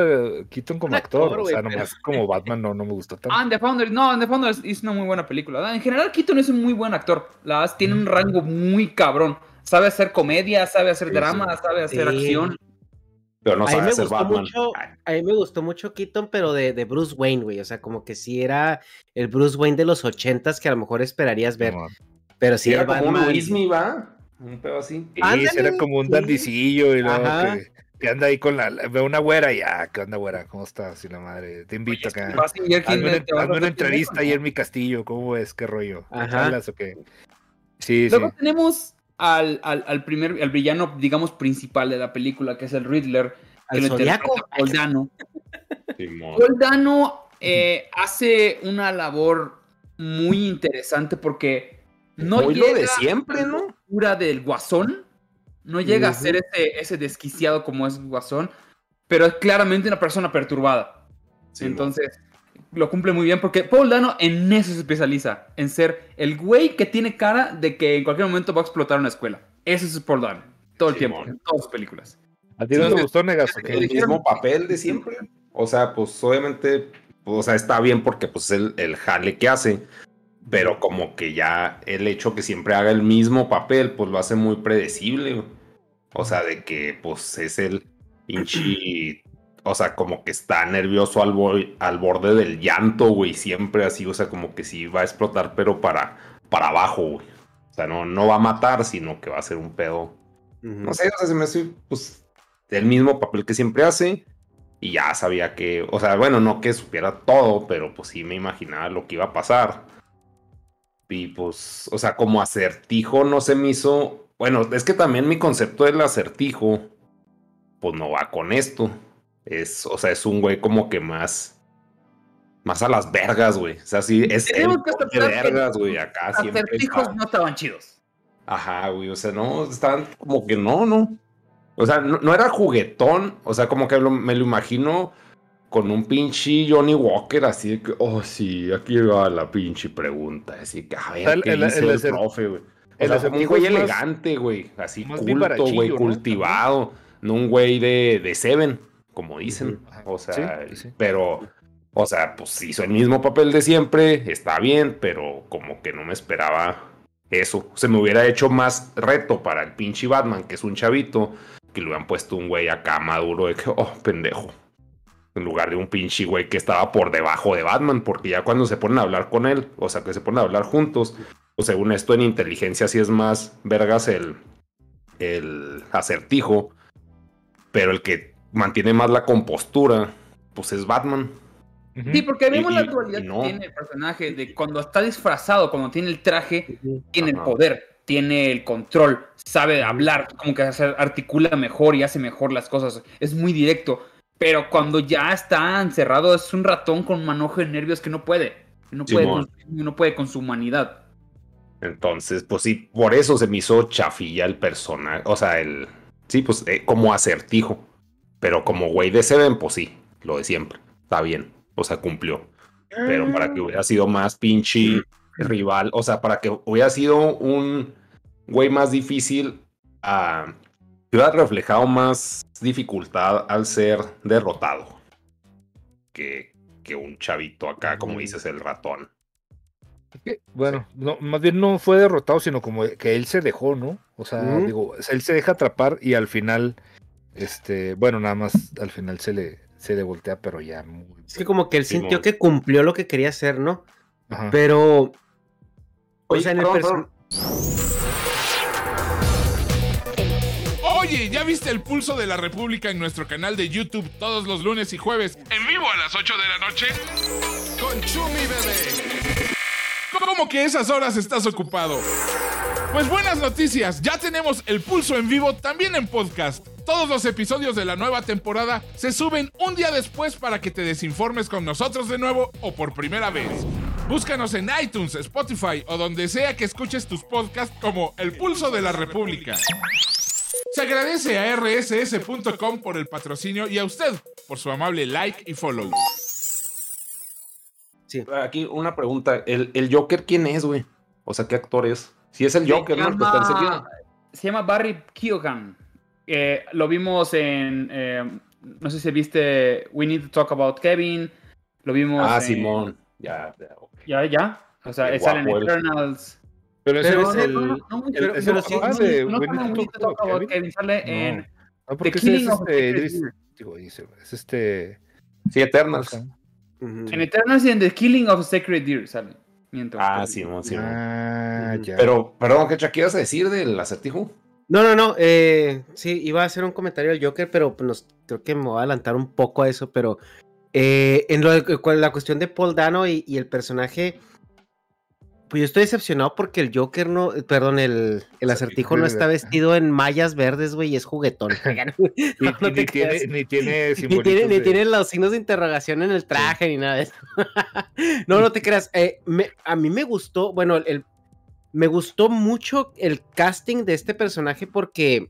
Keaton como Un actor, actor, o sea, pero- nomás como Batman no, no me gustó tanto. Ah, The Founder. No, The Founder es una muy buena película. En general, Keaton es un muy buen actor. La verdad, tiene un rango muy cabrón. Sabe hacer comedia, sabe hacer Sí, drama, sabe hacer Sí. acción. Pero no a, mí sabe me hacer gustó Batman. mucho, a mí me gustó mucho Keaton, pero de, de Bruce Wayne, güey. O sea, como que sí era el Bruce Wayne de los ochentas que a lo mejor esperarías ver. No, Pero sí, Sí, era como un Batman- Luismi, ¿va? Un pedo así. Sí, era como un sí. dandicillo y luego Ajá. que, que anda ahí con la, ve una güera y ah, ¿qué onda güera? ¿Cómo estás? Y la madre, te invito acá. Vas a ver quién Hazme una, hazme una primero, entrevista ¿no? ahí en mi castillo, ¿cómo es? ¿Qué rollo? Ajá. ¿Charlas o qué? Sí, sí. Luego tenemos al, al, al primer, al villano, digamos, principal de la película, que es el Riddler. interpreta Zodiaco. Paul Dano. Simón. Paul Dano eh, hace una labor muy interesante porque no Muy llega lo de siempre, ¿no? a la locura del guasón, no llega a ser ese, ese desquiciado como es guasón, pero es claramente una persona perturbada. Entonces, lo cumple muy bien porque Paul Dano en eso se especializa, en ser el güey que tiene cara de que en cualquier momento va a explotar una escuela. Ese es Paul Dano, todo el tiempo, en todas sus películas. ¿A ti no Sí, te gustó, Negas? el mismo papel de siempre. O sea, pues obviamente, pues, o sea, está bien porque pues es el, el jale que hace. Pero como que ya el hecho que siempre haga el mismo papel, pues lo hace muy predecible. güey. O sea, de que pues es el pinche... O sea, como que está nervioso al, bo- al borde del llanto, güey. Siempre así, o sea, como que sí va a explotar, pero para, para abajo, güey. O sea, no, no va a matar, sino que va a ser un pedo no sé, o sea, se me hace pues el mismo papel que siempre hace. Y ya sabía que, o sea, bueno, no que supiera todo, pero pues sí me imaginaba lo que iba a pasar. Y pues, o sea, como acertijo no se me hizo. Bueno, es que también mi concepto del acertijo, pues no va con esto. Es, o sea, es un güey como que más. Más a las vergas, güey. O sea, sí, es el Tenemos que de vergas, güey. Acá. Acertijos está- no estaban chidos. Ajá, güey, o sea, no, estaban como que no, no. O sea, no, no era juguetón, o sea, como que lo- me lo imagino con un pinche Johnny Walker, así de que, oh, sí, aquí va la pinche pregunta, así que, a ver, El- ¿qué el- dice el el, profe, güey? O sea, un güey más- elegante, güey, así culto, güey, ¿no? cultivado, no un güey de, de Seven, como dicen, o sea, Sí, sí. pero... O sea, pues hizo el mismo papel de siempre, está bien, pero como que no me esperaba eso. Se me hubiera hecho más reto para el pinche Batman, que es un chavito, que le hubieran puesto un güey acá maduro de que, oh, pendejo. En lugar de un pinche güey que estaba por debajo de Batman, porque ya cuando se ponen a hablar con él, o sea, que se ponen a hablar juntos, pues según esto en inteligencia sí es más vergas el, el acertijo, pero el que mantiene más la compostura, pues es Batman. Sí, porque vemos Y- la dualidad y no. que tiene el personaje de cuando está disfrazado, cuando tiene el traje, tiene el poder, tiene el control, sabe hablar, como que hace- articula mejor y hace mejor las cosas. Es muy directo. Pero cuando ya está encerrado, es un ratón con manojo de nervios que no puede. que No puede, con, no puede con su humanidad. Entonces, pues sí, por eso se me hizo chafilla el personaje. O sea, el. Sí, pues eh, como acertijo. Pero como güey de Seven, pues sí, lo de siempre. Está bien. O sea, cumplió. Pero para que hubiera sido más pinche rival. O sea, para que hubiera sido un güey más difícil. Ah, hubiera reflejado más dificultad al ser derrotado. Que, que un chavito acá, como dices, el ratón. Bueno, no, más bien no fue derrotado, sino como que él se dejó, ¿no? O sea, digo, él se deja atrapar y al final, este, bueno, nada más al final se le, se le voltea, pero ya muy. Es que como que él Simón. sintió que cumplió lo que quería hacer, ¿no? Ajá. Pero. O Oye, sea, en el perdón, perso- ¿ya viste el pulso de la República en nuestro canal de YouTube todos los lunes y jueves en vivo a las 8 de la noche? Con Chumi Bebé. ¿Cómo que esas horas estás ocupado? Pues buenas noticias, ya tenemos el pulso en vivo también en podcast. Todos los episodios de la nueva temporada se suben un día después para que te desinformes con nosotros de nuevo o por primera vez. Búscanos en iTunes, Spotify o donde sea que escuches tus podcasts como El Pulso de la República. Se agradece a rss.com por el patrocinio y a usted por su amable like y follow. Aquí una pregunta. ¿El, el Joker quién es, güey? O sea, ¿qué actor es? Si es el Se Joker, ¿no? Está. Se llama Barry Keoghan. Eh, lo vimos en. eh, no sé si viste We Need to Talk About Kevin. Lo vimos. Ah, en- Simón. Ya, ya. Ya, ya. O sea, sale en. Eternals. Pero ese Pero es no, el. no, no, no, el- pero- pero sí, no, de no We sale en Kevin. Sale. No. No, porque The ese es este, digo, es este. Sí, Eternals. En Eternals y en The Killing of Sacred Deer sale. Miento. Ah, sí, no, sí. no. Ah, ya. Pero, perdón, ¿qué ibas a decir del acertijo? No, no, no. eh, sí, iba a hacer un comentario del Joker, pero nos- creo que me voy a adelantar un poco a eso. Pero eh, en lo de- la cuestión de Paul Dano y, y el personaje, pues yo estoy decepcionado porque el Joker no, eh, perdón, el, el acertijo no está vestido en mallas verdes, güey, y es juguetón. No ni, tiene, ni tiene Ni ni los signos de interrogación en el traje ni nada de eso. no, no te creas. eh, me- a mí me gustó, bueno, el, el- me gustó mucho el casting de este personaje porque,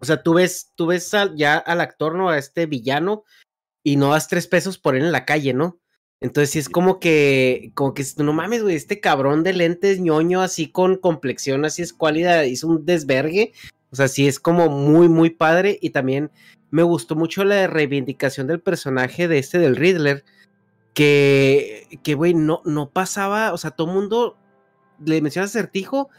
o sea, tú ves, tú ves al- ya al actor, ¿no? A este villano y no das tres pesos por él en la calle, ¿no? Entonces sí es como que, como que no mames, güey, este cabrón de lentes ñoño así con complexión así escuálida hizo un desvergue. O sea, sí es como muy, muy padre y también me gustó mucho la reivindicación del personaje de este del Riddler, que, que güey, no, no pasaba, o sea, todo el mundo le menciona acertijo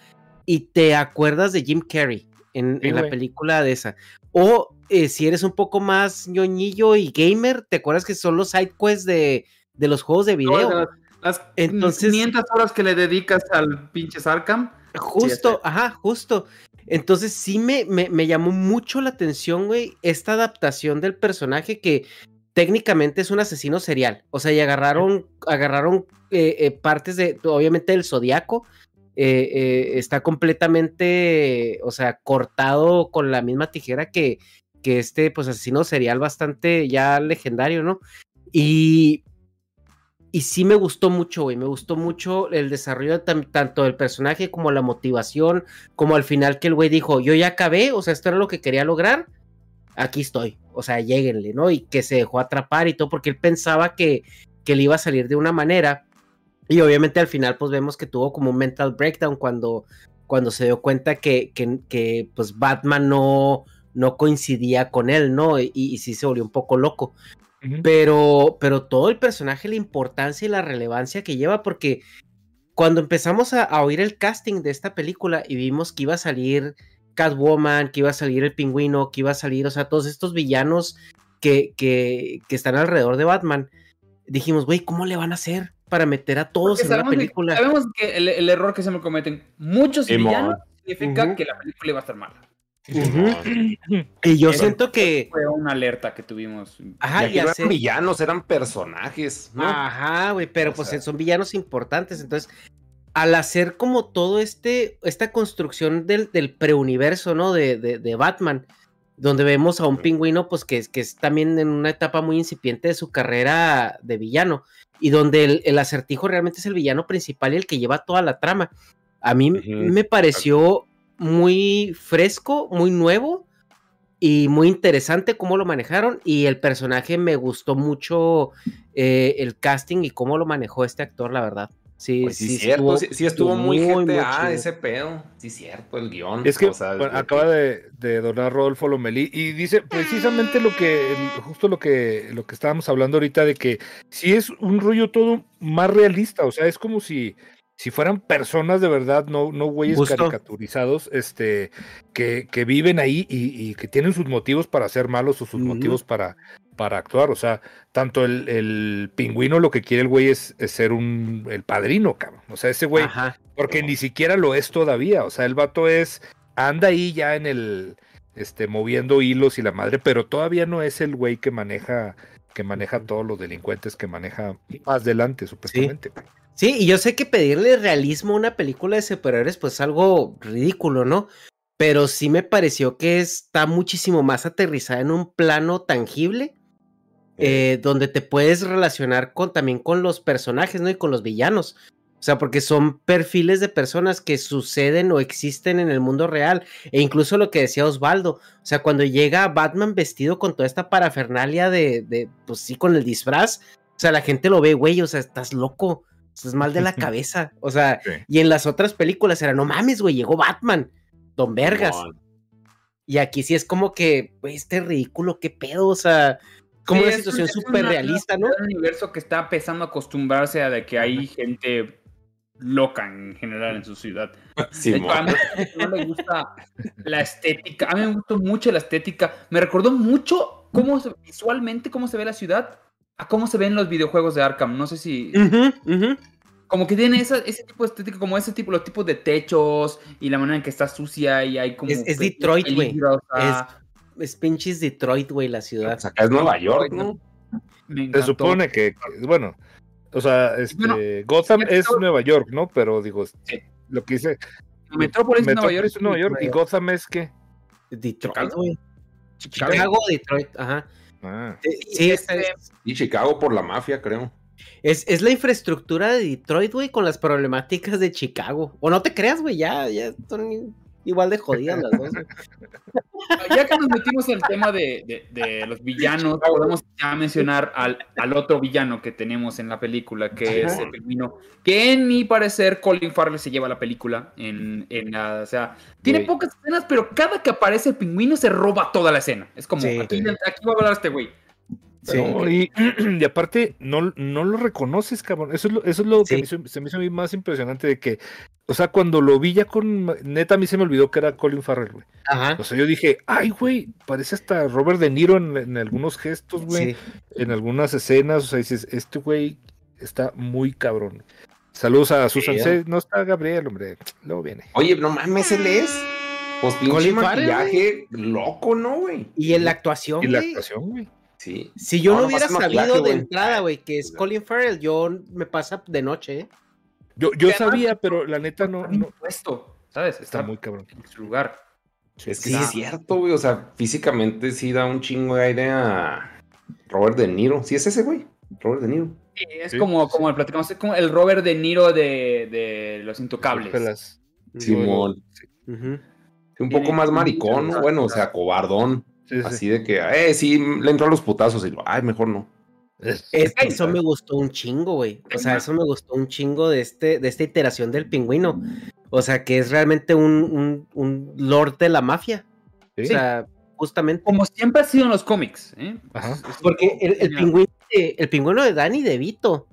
y te acuerdas de Jim Carrey en, Sí, en la película de esa. O eh, si eres un poco más ñoñillo y gamer, te acuerdas que son los side quests de, de los juegos de video. Las, las Entonces- 500 horas que le dedicas al pinche Arkham. Justo, Sí, ajá, justo. Entonces sí me, me, me llamó mucho la atención, güey, esta adaptación del personaje que técnicamente es un asesino serial. O sea, y agarraron, agarraron eh, eh, partes de, obviamente, del zodiaco. eh, está completamente, o sea, cortado con la misma tijera que, que este, pues, asesino serial bastante ya legendario, ¿no? Y, y sí me gustó mucho, güey. Me gustó mucho el desarrollo tanto del personaje como la motivación, como al final que el güey dijo, yo ya acabé, o sea, esto era lo que quería lograr, aquí estoy, o sea, lléguenle, ¿no? Y que se dejó atrapar y todo, porque él pensaba que, que le iba a salir de una manera. Y obviamente al final, pues vemos que tuvo como un mental breakdown cuando, cuando se dio cuenta que, que, que, pues Batman no, no coincidía con él, ¿no? Y, y sí se volvió un poco loco Pero, pero todo el personaje, la importancia y la relevancia que lleva, porque cuando empezamos a, a oír el casting de esta película y vimos que iba a salir Catwoman, que iba a salir el pingüino, que iba a salir, o sea, todos estos villanos que, que, que están alrededor de Batman, dijimos, güey, ¿cómo le van a hacer para meter a todos Porque en que, película? sabemos que el, el error que se me cometen muchos villanos significa que la película iba a estar mala. Y yo siento que... Fue una alerta que tuvimos. Ajá, ya no sé. eran villanos, eran personajes, ¿no? Ajá, güey, pero O pues sea- son villanos importantes. Entonces, al hacer como todo este, esta construcción del, del preuniverso, ¿no? De, de, de Batman, donde vemos a un pingüino, pues que, es- que es también en una etapa muy incipiente de su carrera de villano, y donde el, el acertijo realmente es el villano principal y el que lleva toda la trama. A mí me pareció muy fresco, muy nuevo y muy interesante cómo lo manejaron y el personaje me gustó mucho eh, el casting y cómo lo manejó este actor, la verdad. Sí, Pues sí, sí, cierto, estuvo- sí, sí estuvo muy, muy, GTA chido. ese pedo. Sí, cierto, el guion. Es que o sea, bueno, acaba de, de donar Rodolfo Lomelí y dice precisamente lo que, justo lo que, lo que estábamos hablando ahorita de que si es un rollo todo más realista, o sea, es como si, si fueran personas de verdad, no, no güeyes caricaturizados, este, que, que viven ahí y, y que tienen sus motivos para ser malos o sus motivos para, para actuar. O sea, tanto el, el pingüino lo que quiere el güey es, es ser un el padrino, cabrón. O sea, ese güey Ajá. porque ni siquiera lo es todavía. O sea, el vato es. Anda ahí ya en el. Este, moviendo hilos y la madre, pero todavía no es el güey que maneja. Que maneja todos los delincuentes que maneja más adelante, supuestamente. Sí, y yo sé que pedirle realismo a una película de superhéroes pues es algo ridículo, ¿no? Pero sí me pareció que está muchísimo más aterrizada en un plano tangible, eh, donde te puedes relacionar con, también con los personajes, ¿no? Y con los villanos. O sea, porque son perfiles de personas que suceden o existen en el mundo real. E incluso lo que decía Osvaldo, o sea, cuando llega Batman vestido con toda esta parafernalia de, de pues sí, con el disfraz, o sea, la gente lo ve, güey, o sea, estás loco, estás mal de la cabeza. O sea, Sí. y en las otras películas era, no mames, güey, llegó Batman, Don Vergas. Y aquí sí es como que, güey, este ridículo, qué pedo, o sea, como Sí, una es situación es súper realista, ¿no? Un universo que está empezando a acostumbrarse a de que hay gente loca en general en su ciudad. De Sí, hecho, a mí no me gusta la estética. A mí me gustó mucho la estética. Me recordó mucho cómo se- visualmente cómo se ve la ciudad a cómo se ven los videojuegos de Arkham. No sé si como que tiene esa- ese tipo de estética, como ese tipo, los tipos de techos y la manera en que está sucia y hay como Es- es Detroit, güey. ah, Es pinches Detroit, güey, la ciudad. Acá es Nueva York, ¿no? me Se supone que, que- bueno, o sea, este, Bueno, Gotham es todo- Nueva York, ¿no? Pero digo, Sí. lo que dice Metrópolis, de Nueva York. es Nueva York y Gotham es que Detroit, güey. Chicago. Chicago, Detroit, ajá. Ah, Sí, es, este- es, Y Chicago por la mafia, creo. es- es la infraestructura de Detroit, güey, con las problemáticas de Chicago. O no te creas, güey, ya, ya son igual de jodidas las dos. Ya que nos metimos en el tema de, de- de los villanos, podemos ya mencionar al, al otro villano que tenemos en la película, que es el pingüino, que en mi parecer Colin Farrell se lleva la película en, en la, o sea, tiene pocas escenas, pero cada que aparece el pingüino se roba toda la escena. Es como, Sí. aquí, aquí va a hablar este güey. Sí. y, y aparte no, no lo reconoces, cabrón. Eso es lo, eso es lo que Sí. me hizo- se me hizo a mí más impresionante de que, o sea, cuando lo vi ya con, neta a mí se me olvidó que era Colin Farrell, güey. Ajá. O sea, yo dije, ay, güey, parece hasta Robert De Niro en, en algunos gestos, güey. Sí. en algunas escenas, o sea, dices, este güey está muy cabrón. Saludos a Susan C. No está Gabriel, hombre. Luego viene. Oye, no mames, él es. Pues pinche Colin Farrell, maquillaje loco, ¿no, güey? Y en la actuación, Y la güey. actuación, güey. Sí. Si yo No, hubiera sabido de entrada, güey, que es Colin Farrell, yo me pasa de noche, ¿eh? Yo, yo sabía, pero la neta no, no puesto, ¿sabes? está Está muy cabrón. en su lugar. Es que Sí. es cierto, güey. O sea, físicamente sí da un chingo de aire a Robert De Niro. Sí es ese, güey. Robert De Niro. Sí, es Sí, como, sí, como el platicamos, es como el Robert De Niro de, de Los Intocables. Simón. Un poco más maricón. Bueno, o sea, cobardón. Sí, sí. Así de que, eh, sí, le entró a los putazos y lo, ay, mejor no. Es- Es que eso me gustó un chingo, güey. O sea, eso me gustó un chingo de, este, de esta iteración del pingüino. O sea, que es realmente un, un, un lord de la mafia. sí. O sea, justamente. Como siempre ha sido en los cómics. ¿eh? Ajá. Porque el, el pingüino, de- el pingüino de Danny DeVito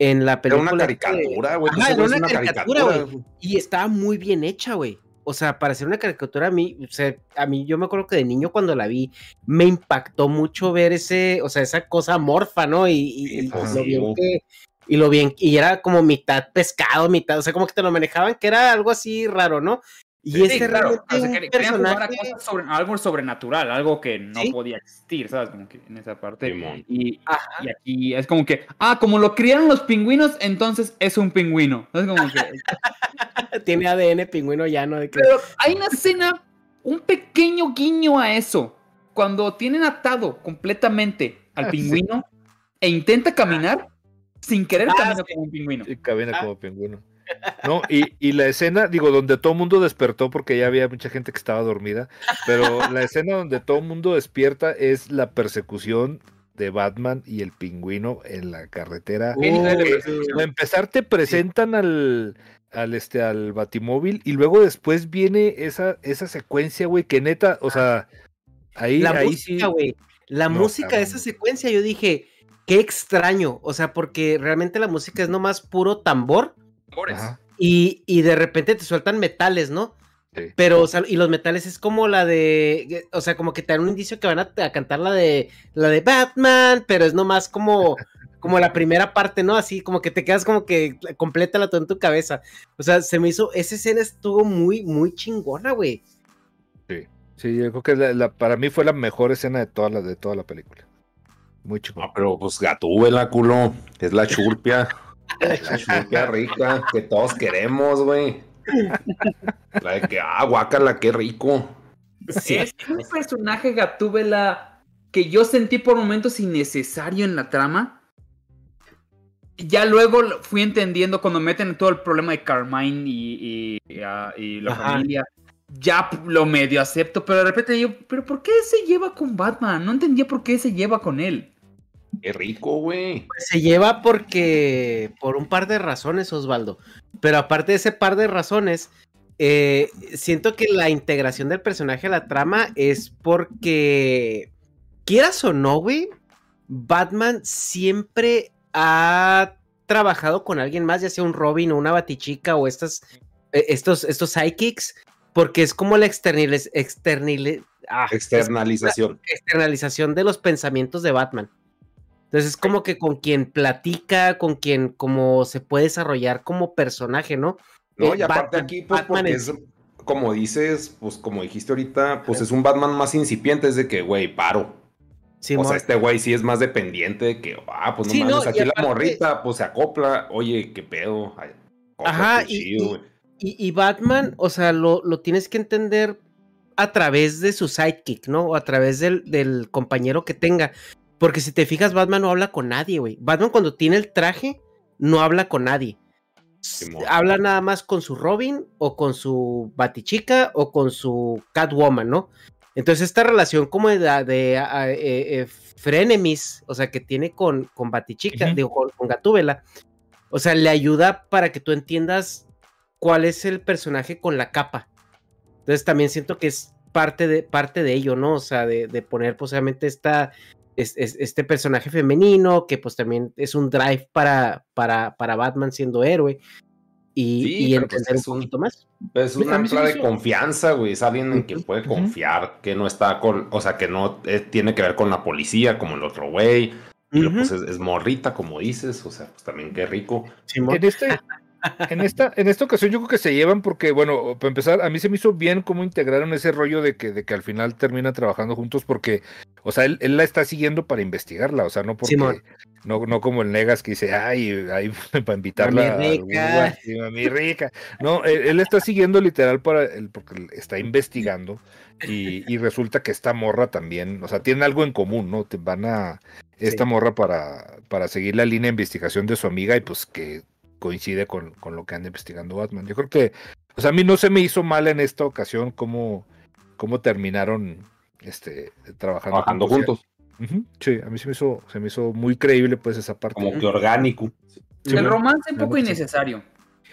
en la Era película. una este- caricatura, güey. Ese era una caricatura, güey. Y estaba muy bien hecha, güey. O sea, para hacer una caricatura a mí, o sea, a mí yo me acuerdo que de niño cuando la vi, me impactó mucho ver ese, o sea, esa cosa morfa, ¿no? Y, y- y lo bien que, y lo bien, y era como mitad pescado, mitad, o sea, como que te lo manejaban, que era algo así raro, ¿no? Y Sí, este claro. realmente o sea, un que- querían jugar a personaje, cosas sobre, algo sobrenatural, algo que no Sí. podía existir, ¿sabes? Como que en esa parte. Simón. Y, aquí es como que, ah, como lo criaron los pingüinos, entonces es un pingüino. Es como que, tiene ADN pingüino llano de que pero hay una escena, un pequeño guiño a eso. Cuando tienen atado completamente al Ah, sí. pingüino e intenta caminar sin querer Ah, caminar sí. como un pingüino. Sí, cabina Ah. como pingüino. No, y, y la escena, digo, donde todo el mundo despertó porque ya había mucha gente que estaba dormida, pero la escena donde todo el mundo despierta es la persecución de Batman y el pingüino en la carretera. Uh, para empezar te presentan al, al este al batimóvil y luego después viene esa, esa secuencia, güey, que neta, o sea, ahí, la ahí música, sí. güey. La No, música de esa secuencia, yo dije, qué extraño. O sea, porque realmente la música es nomás puro tambor y, y de repente te sueltan metales, ¿no? sí. Pero, o sea, y los metales es como la de, o sea, como que te dan un indicio que van a, a cantar la de, la de Batman, pero es nomás como, como la primera parte, ¿no? Así como que te quedas como que completa la todo en tu cabeza. O sea, se me hizo, esa escena estuvo muy, muy chingona, güey. Sí, yo creo que la- la- para mí fue la mejor escena de toda la, de toda la película. Muy chico. No, pero pues Gatúbela, culo. Es la churpia. La rica que todos queremos, güey. La de que, ah, guácala, qué rico. Sí. Es un personaje Gatúbela que yo sentí por momentos innecesario en la trama. Ya luego fui entendiendo cuando meten todo el problema de Carmine y, y- y, ah, y la Ajá. familia. Ya lo medio acepto, pero de repente yo, ¿pero por qué se lleva con Batman? No entendía por qué se lleva con él. Qué rico, güey. Pues se lleva porque, por un par de razones, Osvaldo. Pero aparte de ese par de razones, eh, siento que la integración del personaje a la trama es porque, quieras o no, güey, Batman siempre ha trabajado con alguien más, ya sea un Robin o una Batichica o estas, eh, estos, estos psychics, porque es como la ah, Externalización. externalización de los pensamientos de Batman. Entonces es como que con quien platica, con quien como se puede desarrollar como personaje, ¿no? No, Eh, y aparte Batman- aquí, pues, porque es- como dices, pues, como dijiste ahorita, pues es un Batman más incipiente, es de que, güey, paro. O sea, este güey sí es más dependiente de que, ah, pues no Sí, mames, aquí la morrita, pues se acopla, oye, qué pedo. Ay, Ajá, y- chido. Y, y Batman, o sea, lo, lo tienes que entender a través de su sidekick, ¿no? O a través del, del compañero que tenga. Porque si te fijas, Batman no habla con nadie, güey. Batman cuando tiene el traje, no habla con nadie. Habla nada más con su Robin, o con su Batichica, o con su Catwoman, ¿no? Entonces, esta relación como de, de, a- eh, eh, frenemies, o sea, que tiene con, con Batichica, digo, con, con Gatúbela, o sea, le ayuda para que tú entiendas cuál es el personaje con la capa. Entonces también siento que es parte de, parte de ello, ¿no? O sea, de, de poner posiblemente esta, es- es- este personaje femenino, que pues también es un drive para, para, para Batman siendo héroe. Y, Sí, y pero, pues, entender es un un- poquito más. Es una ancla de confianza, güey. Es alguien en quien puede confiar, que no está con, o sea, que no eh, tiene que ver con la policía como el otro güey. Luego, pues es, es morrita, como dices, o sea, pues también qué rico. En, este, en, esta, en esta ocasión yo creo que se llevan porque, bueno, para empezar, a mí se me hizo bien cómo integraron ese rollo de que, de que al final terminan trabajando juntos porque, o sea, él, él la está siguiendo para investigarla, o sea, no porque, no, no como el Negas que dice, ay, ay para invitarla Mami a rica". lugar, sí, mami rica. No, él, él está siguiendo literal para, él, porque está investigando y, y resulta que esta morra también, o sea, tienen algo en común, ¿no? Te van a, esta Sí. morra para, para seguir la línea de investigación de su amiga y pues que coincide con, con lo que anda investigando Batman. Yo creo que, o sea, a mí no se me hizo mal en esta ocasión cómo, cómo terminaron este, trabajando, Trabajando juntos, Sí, a mí se me hizo, se me hizo muy creíble pues esa parte. como que orgánico. Sí, el romance un la poco innecesario.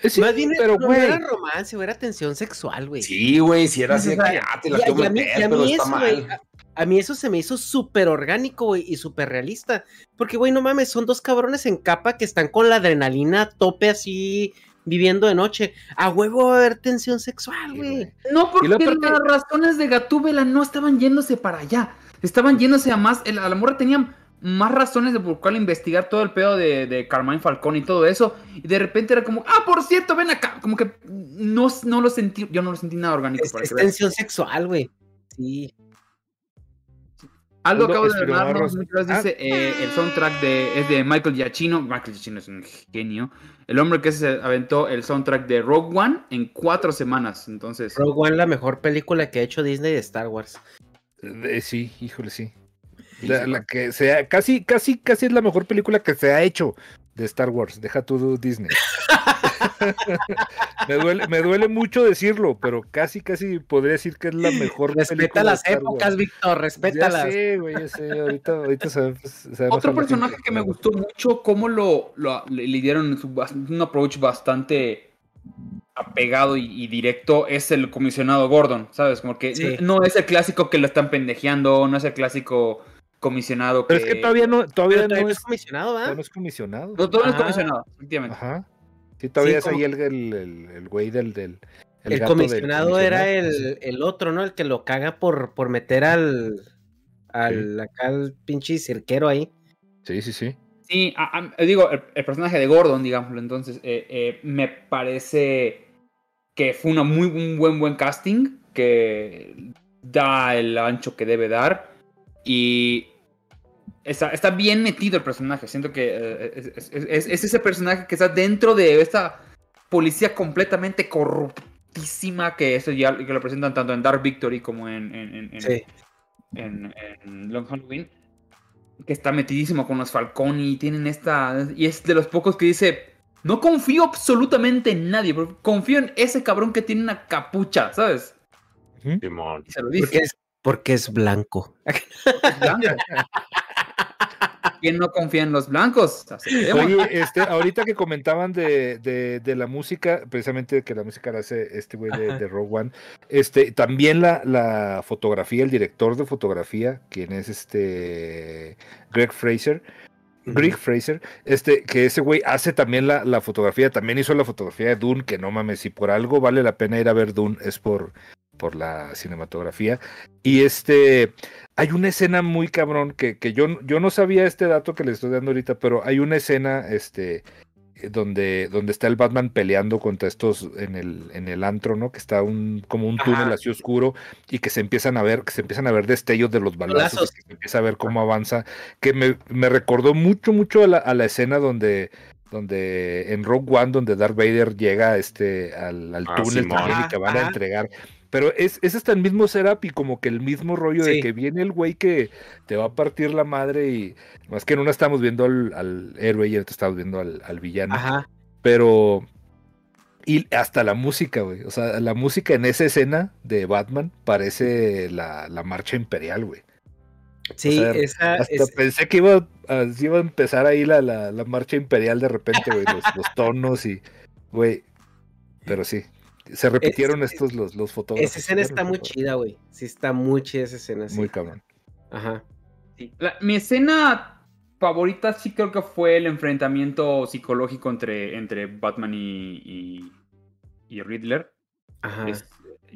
Eh, sí, Más bien, pero no, era romance, era tensión sexual, güey. Sí, güey, si era así, Necesario. ah, te la Y a- quiero y a mí- meter, y a pero mí está mal. A- mí eso se me hizo súper orgánico, güey, y súper realista. Porque, güey, no mames, son dos cabrones en capa que están con la adrenalina a tope así, viviendo de noche. A huevo va a haber tensión sexual, güey. No, porque las razones de Gatúbela no estaban yéndose para allá. Estaban yéndose a más. el- A la morra tenía más razones de por cuál investigar todo el pedo de, de Carmine Falcón y todo eso. Y de repente era como, ah, por cierto, ven acá. Como que no, no lo sentí. Yo no lo sentí nada orgánico. Es, para es que veas. tensión sexual, güey. Sí. Algo Uno acabo de muchas Ah. dice, eh, el soundtrack de, es de Michael Giacchino. Michael Giacchino es un genio. El hombre que se aventó el soundtrack de Rogue One en cuatro semanas. Entonces, Rogue One, la mejor película que ha hecho Disney de Star Wars. Eh, sí, híjole, sí. La, la que sea, casi, casi, casi es la mejor película que se ha hecho de Star Wars. Deja tú Disney. me, duele, me duele mucho decirlo, pero casi, casi podría decir que es la mejor Respeta de las Star épocas, Wars. Víctor, respétalas. Ya sé, güey, ya sé. Ahorita, ahorita se, se Otro personaje que me gustó mucho, cómo lo, lo- le, le dieron un approach bastante apegado y, y directo, es el comisionado Gordon, ¿sabes? Como que Sí. no es el clásico que lo están pendejeando, no es el clásico comisionado que... Pero es que todavía no, todavía todavía no es, comisionado, todavía ¿verdad? no es comisionado. No, todavía no es comisionado, efectivamente. Ajá. Sí, todavía Sí, es como- ahí el, el, el- el güey del, del El, comisionado era el, el otro, ¿no? El que lo caga por, por meter al, al acá al pinche cirquero ahí. Sí, sí, sí. Sí, a- a- digo, el, el personaje de Gordon, digámoslo, entonces, eh, eh, me parece que fue una muy, un buen, buen casting, que da el ancho que debe dar, y está, está bien metido el personaje, siento que eh, es, es- es- es ese personaje que está dentro de esta policía completamente corruptísima, que eso ya que lo presentan tanto en Dark Victory como en, en- en- en- Sí. en, en Long Halloween, que está metidísimo con los Falconi y tienen esta. Y es de los pocos que dice: No confío absolutamente en nadie, pero confío en ese cabrón que tiene una capucha, ¿sabes? Se lo dice. es, porque es blanco. Es blanco. ¿Quién no confía en los blancos? Oye, este, ahorita que comentaban de, de, de la música, precisamente que la música la hace este güey de, de Rogue One, este, también la, la fotografía, el director de fotografía, quien es este Greg Fraser, Greg Fraser, este, que ese güey hace también la, la, fotografía, también hizo la fotografía de Dune, que no mames, si por algo vale la pena ir a ver Dune, es por, por la cinematografía. Y este, hay una escena muy cabrón que, que yo, yo no sabía este dato que le estoy dando ahorita, pero hay una escena, este, donde, donde está el Batman peleando contra estos en el, en el antro, ¿no? Que está un, como un túnel así oscuro y que se empiezan a ver, que se empiezan a ver destellos de los balazos, que se empieza a ver cómo avanza, que me, me recordó mucho, mucho a la, a la, escena donde, donde en Rogue One, donde Darth Vader llega este, al, al ah, túnel también y que van a entregar. Pero es, es hasta el mismo setup y como que el mismo rollo de que viene el güey que te va a partir la madre y más que en una estamos viendo al, héroe y en otra estamos viendo al, villano. Ajá. Pero... Y hasta la música, güey. O sea, la música en esa escena de Batman parece la, marcha imperial, güey. Sí, esa hasta pensé que iba a, iba a empezar ahí la, la, marcha imperial de repente, güey, los, los tonos y, güey, pero sí, se repitieron estos los, los fotógrafos. Esa escena está muy chida, güey. Sí, está muy chida esa escena. Muy cabrón. Ajá. mi escena favorita sí creo que fue el enfrentamiento psicológico entre, entre Batman y, y, Riddler. Ajá.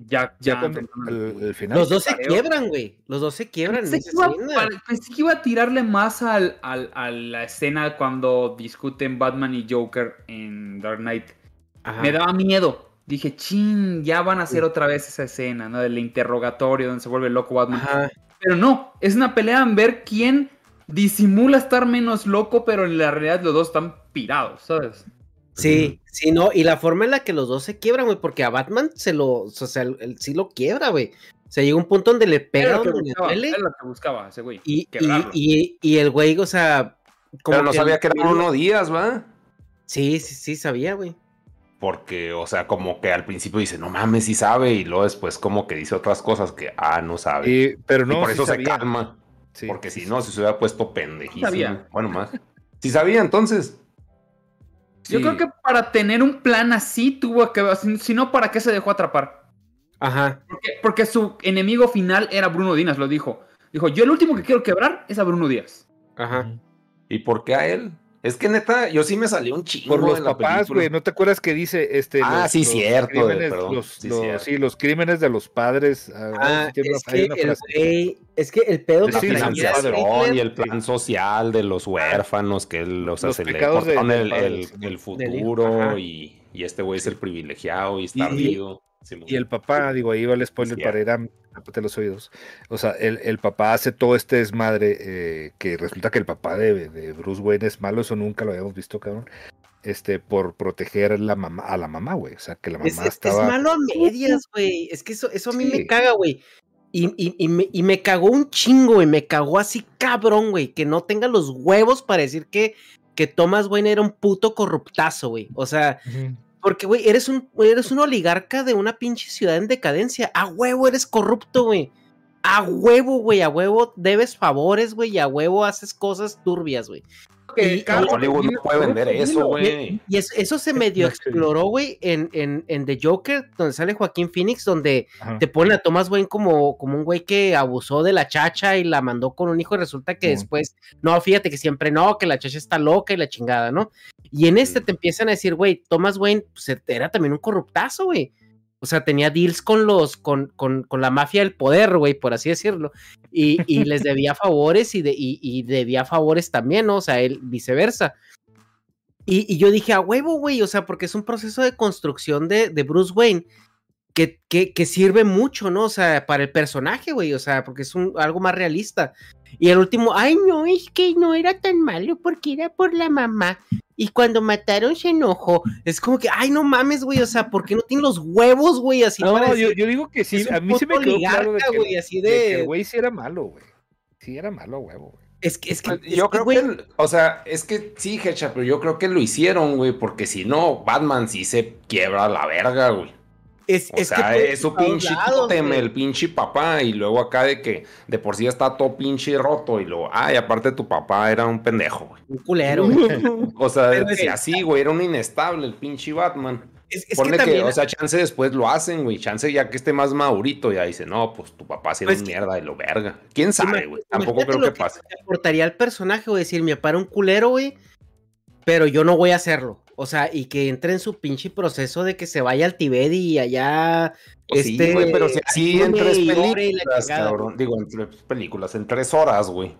ya, ya el, final. Los dos se quiebran, güey. Los dos se quiebran. Pensé, que iba, pensé que iba a tirarle más al, al, a la escena cuando discuten Batman y Joker en Dark Knight. Ajá. Me daba miedo dije, chin, ya van a hacer otra vez esa escena, ¿no? Del interrogatorio donde se vuelve loco Batman. Pero no, es una pelea en ver quién disimula estar menos loco, pero en la realidad los dos están pirados, ¿sabes? Sí, sí, no, y la forma en la que los dos se quiebran, güey, porque a Batman se lo, o sea, él, sí lo quiebra, güey. O sea, llega un punto donde le pega donde buscaba, le Es lo que buscaba ese güey. Y, y, y, el güey, o sea. Como Pero no sabía que eran unos días, ¿va? Sí, sí, sí, sabía, güey porque, o sea, como que al principio dice, no mames, sí sabe, y luego después como que dice otras cosas que, ah, no sabe. pero no, por eso se calma. porque si no, si se hubiera puesto pendejísimo. Sabía. Bueno, más. Si sabía, entonces. Yo creo que para tener un plan así tuvo que, si no, ¿para qué se dejó atrapar? Ajá. Porque, porque su enemigo final era Bruno Díaz, lo dijo. Dijo, yo el último que quiero quebrar es a Bruno Díaz. Ajá. ¿Y por qué a él? Es que neta, yo sí me salió un chingo. Por los papás, güey. ¿No te acuerdas que dice este? Ah, sí, cierto. sí, los, crímenes de los padres. Ah, ah es, que el, es, que el, pedo que y el plan social de los huérfanos, que él, o sea, se le cortan el, el, futuro y, y, este güey es el privilegiado y está ardido. Y el papá, digo, ahí va el spoiler para ir a los oídos. O sea, el, papá hace todo este desmadre eh, que resulta que el papá de, Bruce Wayne es malo, eso nunca lo habíamos visto, cabrón. Este, por proteger la mamá, a la mamá, güey. O sea, que la mamá es, estaba. Es malo a medias, güey. Es que eso, eso a mí me caga, güey. Y, y, me, y, me, cagó un chingo, güey. Me cagó así cabrón, güey. Que no tenga los huevos para decir que, que Thomas Wayne era un puto corruptazo, güey. O sea, porque, güey, eres un, eres un oligarca de una pinche ciudad en decadencia. A huevo eres corrupto, güey. A huevo, güey, a huevo debes favores, güey, y a huevo haces cosas turbias, güey. Y, Hollywood no puede vender eso, güey. Y, eso, se medio exploró, güey, en, en, en, The Joker, donde sale Joaquín Phoenix, donde te ponen a Thomas Wayne como, como un güey que abusó de la chacha y la mandó con un hijo y resulta que después, no, fíjate que siempre no, que la chacha está loca y la chingada, ¿no? Y en este te empiezan a decir, güey, Thomas Wayne pues, era también un corruptazo, güey. O sea, tenía deals con los, con, con, con la mafia del poder, güey, por así decirlo. Y, les debía favores y, de, y, y, debía favores también, ¿no? O sea, él viceversa. Y, yo dije, a huevo, güey, o sea, porque es un proceso de construcción de Bruce Wayne que, que, que, sirve mucho, ¿no? O sea, para el personaje, güey, o sea, porque es un, algo más realista. Y el último, ay, no, es que no era tan malo porque era por la mamá. Y cuando mataron se enojó. Es como que, ay, no mames, güey, o sea, ¿por qué no tiene los huevos, güey? Así no, yo, yo, digo que sí, a mí se me quedó claro de que, güey, así de... el güey sí era malo, güey. Sí era malo, huevo, güey. Es que, es que, yo creo que, o sea, es que sí, Hecha, pero yo creo que lo hicieron, güey, porque si no, Batman sí se quiebra la verga, güey. Es, o sea, es su pinche tótem, el pinche papá, y luego acá de que de por sí está todo pinche roto, y luego, ay, aparte tu papá era un pendejo, güey. Un culero, güey. o sea, así, güey, era un inestable el pinche Batman. Es, es que Ponle que, también. o sea, chance después lo hacen, güey. Chance ya que esté más madurito, ya dice, no, pues tu papá sí era Pues un que- mierda y lo verga. ¿Quién sabe, güey? Tampoco creo que pase. aportaría al personaje, güey, decir, mi papá era un culero, güey, pero yo no voy a hacerlo. O sea, y que entre en su pinche proceso de que se vaya al Tibet y allá. Pues sí, este, güey, pero si así en tres películas, cabrón. Digo, en tres películas, en tres horas, güey.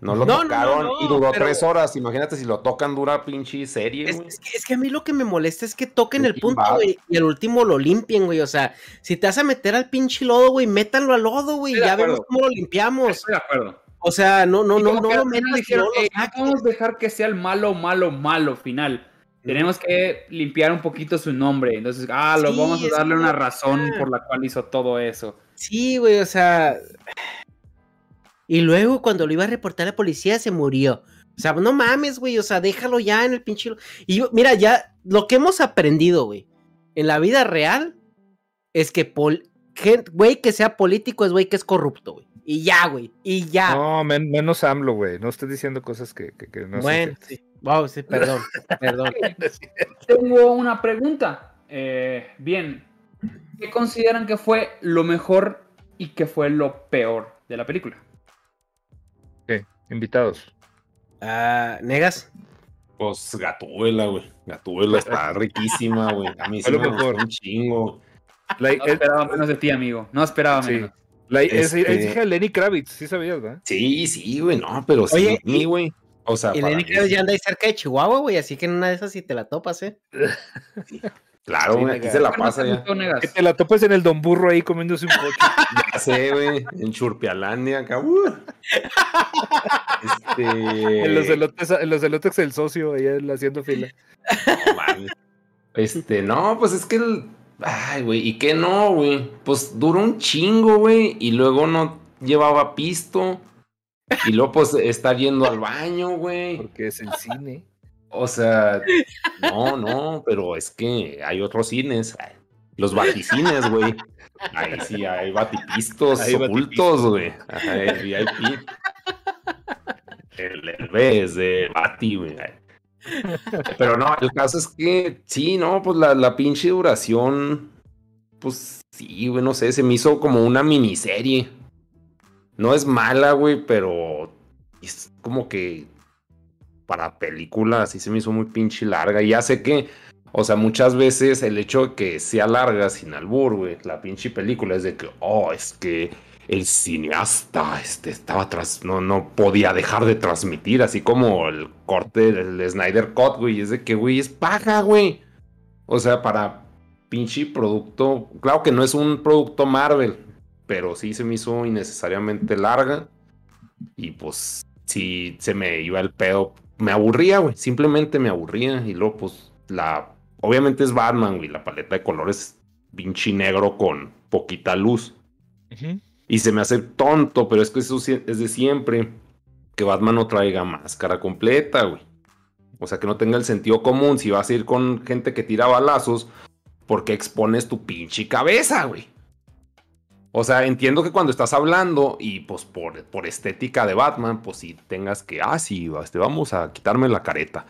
No lo No, no, tocaron no, y duró pero- tres horas. Imagínate si lo tocan, dura pinche serie, Es, que, es que a mí lo que me molesta es que toquen el punto, güey, y al último lo limpien, güey. O sea, si te vas a meter al pinche lodo, güey, métanlo al lodo, güey. Ya vemos cómo lo limpiamos. Estoy de acuerdo. O sea, no, no, no, no lo metas dijeron, luego lo "Ey, no saques". podemos dejar que sea el malo, malo, malo final. Tenemos que limpiar un poquito su nombre. Entonces, ah, lo Sí, vamos a darle una razón por la cual hizo todo eso. Sí, güey, o sea. Y luego cuando lo iba a reportar a la policía se murió. O sea, no mames, güey, o sea, déjalo ya en el pinche. Y yo, mira, ya lo que hemos aprendido, güey, en la vida real es que pol... gen- güey que sea político es güey que es corrupto, güey. Y ya, güey, y ya. No, men- menos AMLO, güey. No estoy diciendo cosas que, que- que no son bueno, ciertas. sí. Wow, sí, perdón, perdón. Tengo una pregunta. Eh, bien, ¿qué consideran que fue lo mejor y qué fue lo peor de la película? Ok, Invitados. Ah, ¿Negas? Pues Gatúbela, güey. Gatúbela está riquísima, güey. A mí sí me mejor. un chingo. La, No es, esperaba menos de ti, amigo. No esperaba sí. menos. la- es- Este- es hija de Lenny Kravitz, sí sabías, ¿verdad? Sí, sí, güey, no, pero sí, Oye, mi y- güey. O sea, Y Lenny Kravitz ya anda ahí cerca de Chihuahua, güey, así que en una de esas sí te la topas, ¿eh? Claro, Sí, güey, aquí se la ¿Por qué no pasa ya. Que te la topas en el Don Burro ahí comiéndose un pocho. Ya sé, güey, en Churpialandia, acá. uh. Este. en, los elotes, en los elotes del socio, ahí haciendo fila. No. Este, no, pues es que el. Ay, güey, ¿y qué no, güey? Pues duró un chingo, güey, y luego no llevaba pisto. Y luego, pues, está yendo al baño, güey. Porque es el cine. O sea, no, no, pero es que hay otros cines. Los baticines, güey. Ahí sí hay batipistos Hay ocultos, güey. Ajá, el VIP. El, el B es de Bati, güey. Pero no, el caso es que sí, no, pues la, la pinche duración, pues sí, güey, no sé, se me hizo como una miniserie. No es mala, güey, pero es como que para película sí se me hizo muy pinche larga. Y ya sé que, o sea, muchas veces el hecho de que sea larga sin albur, güey, la pinche película es de que, oh, es que el cineasta este, estaba tras, no, no podía dejar de transmitir, así como el corte del Snyder Cut, güey, es de que, güey, es paga, güey. O sea, para pinche producto, claro que no es un producto Marvel, pero sí se me hizo innecesariamente larga. Y pues, sí se me iba el pedo. Me aburría, güey, simplemente me aburría. Y luego, pues, la. Obviamente es Batman, güey, la paleta de colores pinche negro con poquita luz. Y se me hace tonto, pero es que eso es de siempre. Que Batman no traiga máscara completa, güey. O sea, que no tenga el sentido común. Si vas a ir con gente que tira balazos, ¿por qué expones tu pinche cabeza, güey? O sea, entiendo que cuando estás hablando y pues por, por estética de Batman, pues sí tengas que, ah, sí, este, vamos a quitarme la careta.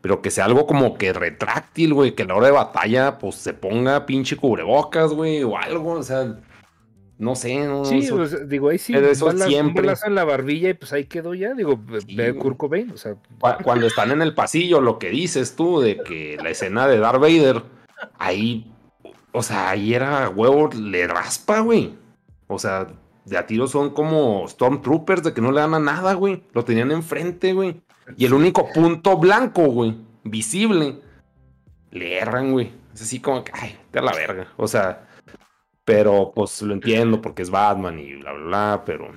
Pero que sea algo como que retráctil, güey, que a la hora de batalla, pues se ponga pinche cubrebocas, güey, o algo, o sea, no sé, no, Sí, eso- pues, digo, ahí sí, pero eso balas- un siempre. en la barbilla y pues ahí quedó ya. Digo, Sí, ve. Kurt Cobain, o sea, Cu- Cuando están en el pasillo, lo que dices tú de que la escena de Darth Vader, ahí, o sea, ahí era huevo, le raspa, güey. O sea, de a tiro son como Stormtroopers de que no le dan a nada, güey. Lo tenían enfrente, güey. Y el único punto blanco, güey, visible, le erran, güey. Es así como que, ay, te a la verga. O sea, pero pues lo entiendo porque es Batman y bla, bla, bla, pero,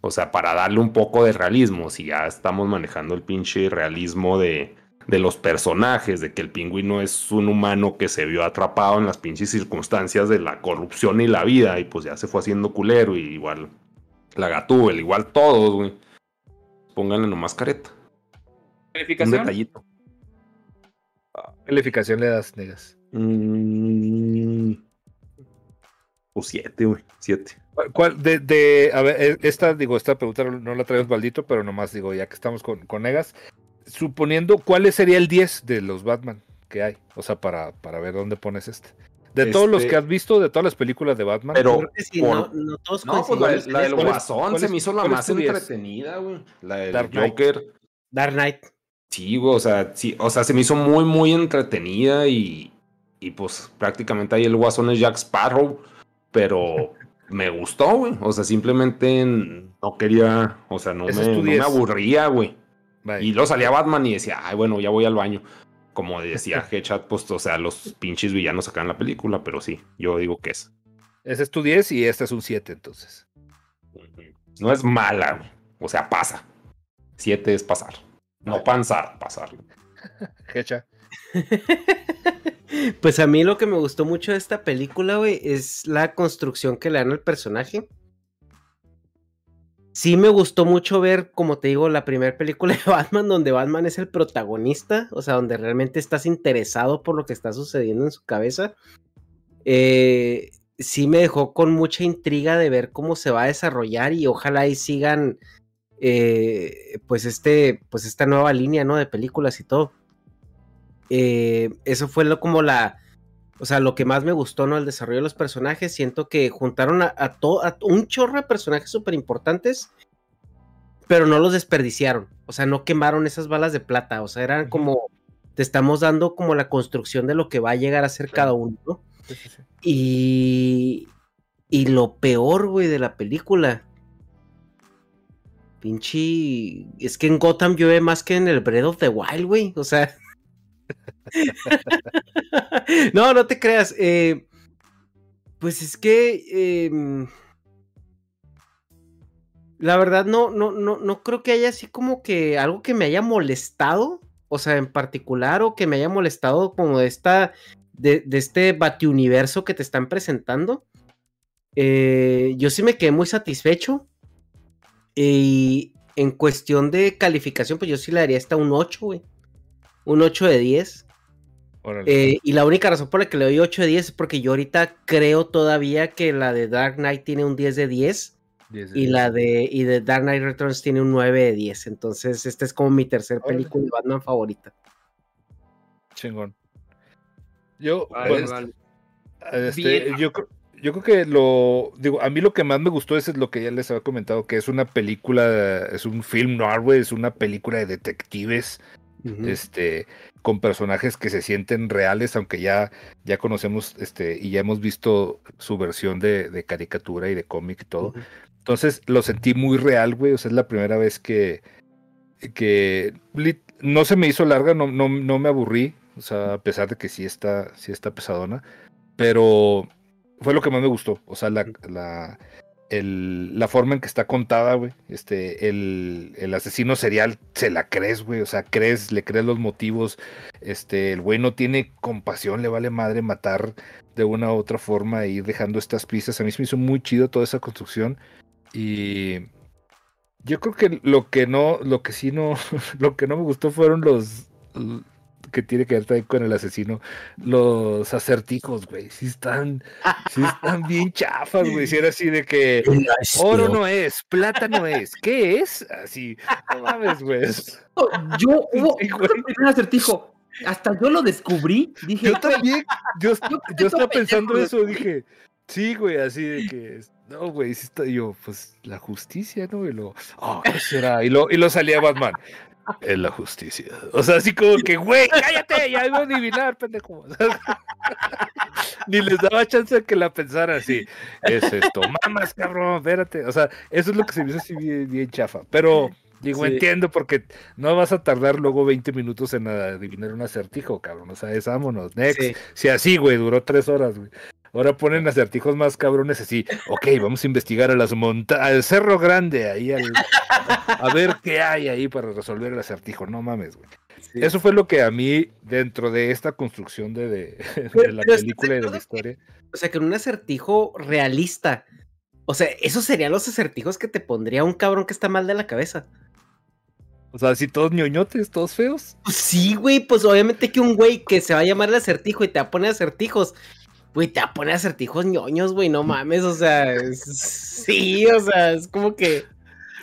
o sea, para darle un poco de realismo, si ya estamos manejando el pinche realismo de, de los personajes, de que el pingüino es un humano que se vio atrapado en las pinches circunstancias de la corrupción y la vida, y pues ya se fue haciendo culero, y igual la Gatúbel, igual todos, güey. Pónganle nomás careta. Un detallito. ¿qué calificación le das, negas? Mm, pues siete, güey. Siete. ¿Cuál- ¿Cuál, de, de, a ver, eh, esta, digo, esta pregunta no- la traemos maldito, pero nomás digo, ya que estamos con, con negas, suponiendo, ¿cuál sería el 10 de los Batman? que hay. O sea, para, para ver dónde pones este. De todos los Este- que has visto, de todas las películas de Batman. Pero- Creo que sí, por- no, no todos No, pues la, del eso. ¿Cuál es- Guasón se me hizo la más entretenida, güey. La del Dark Knight. Joker. Dark Knight. Sí, güey, o sea, sí, o sea, se me hizo muy, muy entretenida y, y pues prácticamente ahí el Guasón es Jack Sparrow, pero me gustó, güey. O sea, simplemente no quería, o sea, no, me, es tu no me 10. aburría, güey. Y luego salía Batman y decía, ay, bueno, ya voy al baño. Como decía Headshot, pues, o sea, los pinches villanos acá en la película, pero sí, yo digo que es. Ese es tu 10 y este es un 7, entonces. No es mala, güey. O sea, pasa. Siete es pasar. No panzar, pasar. Hecha. Pues a mí lo que me gustó mucho de esta película, güey, es la construcción que le dan al personaje. Sí me gustó mucho ver, como te digo, la primera película de Batman, donde Batman es el protagonista, o sea, donde realmente estás interesado por lo que está sucediendo en su cabeza. Eh, sí me dejó con mucha intriga de ver cómo se va a desarrollar y ojalá y sigan, eh, pues este, pues esta nueva línea, ¿no? De películas y todo. Eh, eso fue lo, como la, o sea, lo que más me gustó, ¿no? El desarrollo de los personajes. Siento que juntaron a, a, to- a un chorro de personajes súper importantes, pero no los desperdiciaron. O sea, no quemaron esas balas de plata. O sea, eran como, te estamos dando como la construcción de lo que va a llegar a ser cada uno, ¿no? Sí, sí, sí. Y, y lo peor, güey, de la película. Pinche. Es que en Gotham llueve más que en el Breath of the Wild, güey. O sea. no, no te creas. eh, pues es que. em, la verdad, no, no, no, no creo que haya así como que algo que me haya molestado. O sea, en particular, o que me haya molestado como de esta de, de este batiuniverso que te están presentando. Eh, yo sí me quedé muy satisfecho. Y en cuestión de calificación, pues yo sí le daría hasta un 8, güey. Un 8 de 10. Órale. Eh, y la única razón por la que le doy 8 de 10 es porque yo ahorita creo todavía que la de Dark Knight tiene un 10 de 10. Diez de Y diez. la de, y de Dark Knight Returns tiene un 9 de 10. Entonces, esta es como mi tercer Órale. película de Batman favorita. Chingón. Yo, Vale, pues, vale. Este, Bien. yo, yo creo que lo digo, a mí lo que más me gustó es lo que ya les había comentado, que es una película, es un film noir, güey, es una película de detectives, Este, con personajes que se sienten reales, aunque ya, ya conocemos, este, y ya hemos visto su versión de, de caricatura y de cómic y todo. Entonces lo sentí muy real, güey. O sea, es la primera vez que, que no se me hizo larga, no, no, no me aburrí. O sea, a pesar de que sí está, sí está pesadona. Pero fue lo que más me gustó. O sea, la, la, el- la forma en que está contada, güey. Este, el, asesino serial, se la crees, güey. O sea, crees, le crees los motivos. Este, el güey no tiene compasión, le vale madre matar de una u otra forma e ir dejando estas pistas. A mí se me hizo muy chido toda esa construcción. Y yo creo que lo que no, lo que sí no, lo que no me gustó fueron los que tiene que ver también con el asesino, los acertijos, güey. Sí están, sí están bien chafas, güey. Si era así de que oro no es, plata no es, ¿qué es? Así, no mames, güey. Yo hubo Sí, un acertijo. Hasta yo lo descubrí. Dije, Yo también, yo, yo Yo estaba pensando eso, dije, sí, güey, así de que, no, güey, sí está, y yo, pues, la justicia, ¿no? Y lo, oh, ¿qué será? Y lo, y lo salía Batman, es la justicia. O sea, así como que, güey, cállate, ya iba a adivinar, pendejo. Ni les daba chance de que la pensara así, es esto, mamas, cabrón, espérate. O sea, eso es lo que se me hizo así bien, bien chafa, pero... Digo, Sí. entiendo porque no vas a tardar luego 20 minutos en adivinar un acertijo, cabrón. O sea, es vámonos, next. Sí. Si así, güey, duró tres horas, güey. Ahora ponen acertijos más cabrones así. Ok, vamos a investigar a las montañas, al Cerro Grande, ahí al- a ver qué hay ahí para resolver el acertijo. No mames, güey. Sí. Eso fue lo que a mí, dentro de esta construcción de, de- de la pero ¿estás película y de la historia. O sea, que en un acertijo realista. O sea, esos serían los acertijos que te pondría un cabrón que está mal de la cabeza. O sea, así todos ñoñotes, todos feos. Sí, güey, pues obviamente que un güey que se va a llamar el acertijo y te va a poner acertijos. Güey, te va a poner acertijos ñoños, güey, no mames, o sea, es- sí, o sea, es como que.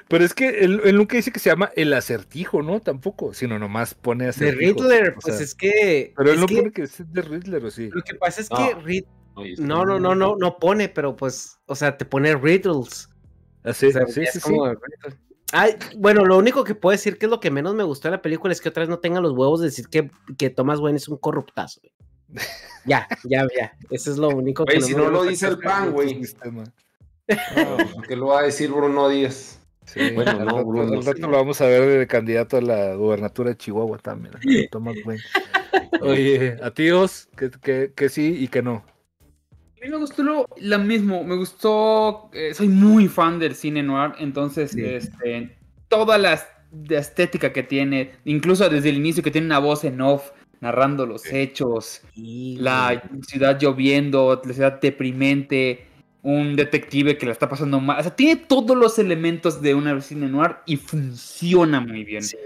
Pero es que él, él nunca dice que se llama el acertijo, ¿no? Tampoco, sino nomás pone De acertijo. Riddler, o pues es que. Pero él no que pone que es de Riddler, ¿o sí? Lo que pasa es No. que Rid- Oye, está No, no, no, no, bueno. no pone, pero pues, o sea, te pone riddles. Ah, sí, O sea, sí, es sí, sí. como riddle. Ay, bueno, lo único que puedo decir que es lo que menos me gustó de la película es que otra vez no tengan los huevos de decir que, que Thomas Wayne es un corruptazo. güey. Ya, ya, ya. Eso es lo único que Güey, si me no lo gusta. dice el pan, güey. No, ¿Qué lo va a decir Bruno Díaz? Sí, Bueno, no, Bruno, al rato lo vamos a ver de candidato a la gubernatura de Chihuahua también. Thomas Wayne. Oye, a tíos, que, que, que sí y que no. A mí me gustó lo, lo mismo, me gustó, eh, soy muy fan del cine noir, entonces Sí. este, toda la, es- la estética que tiene, incluso desde el inicio que tiene una voz en off narrando los hechos, Sí, la ciudad lloviendo, la ciudad deprimente, un detective que la está pasando mal, o sea, tiene todos los elementos de una cine noir y funciona muy bien. Sí.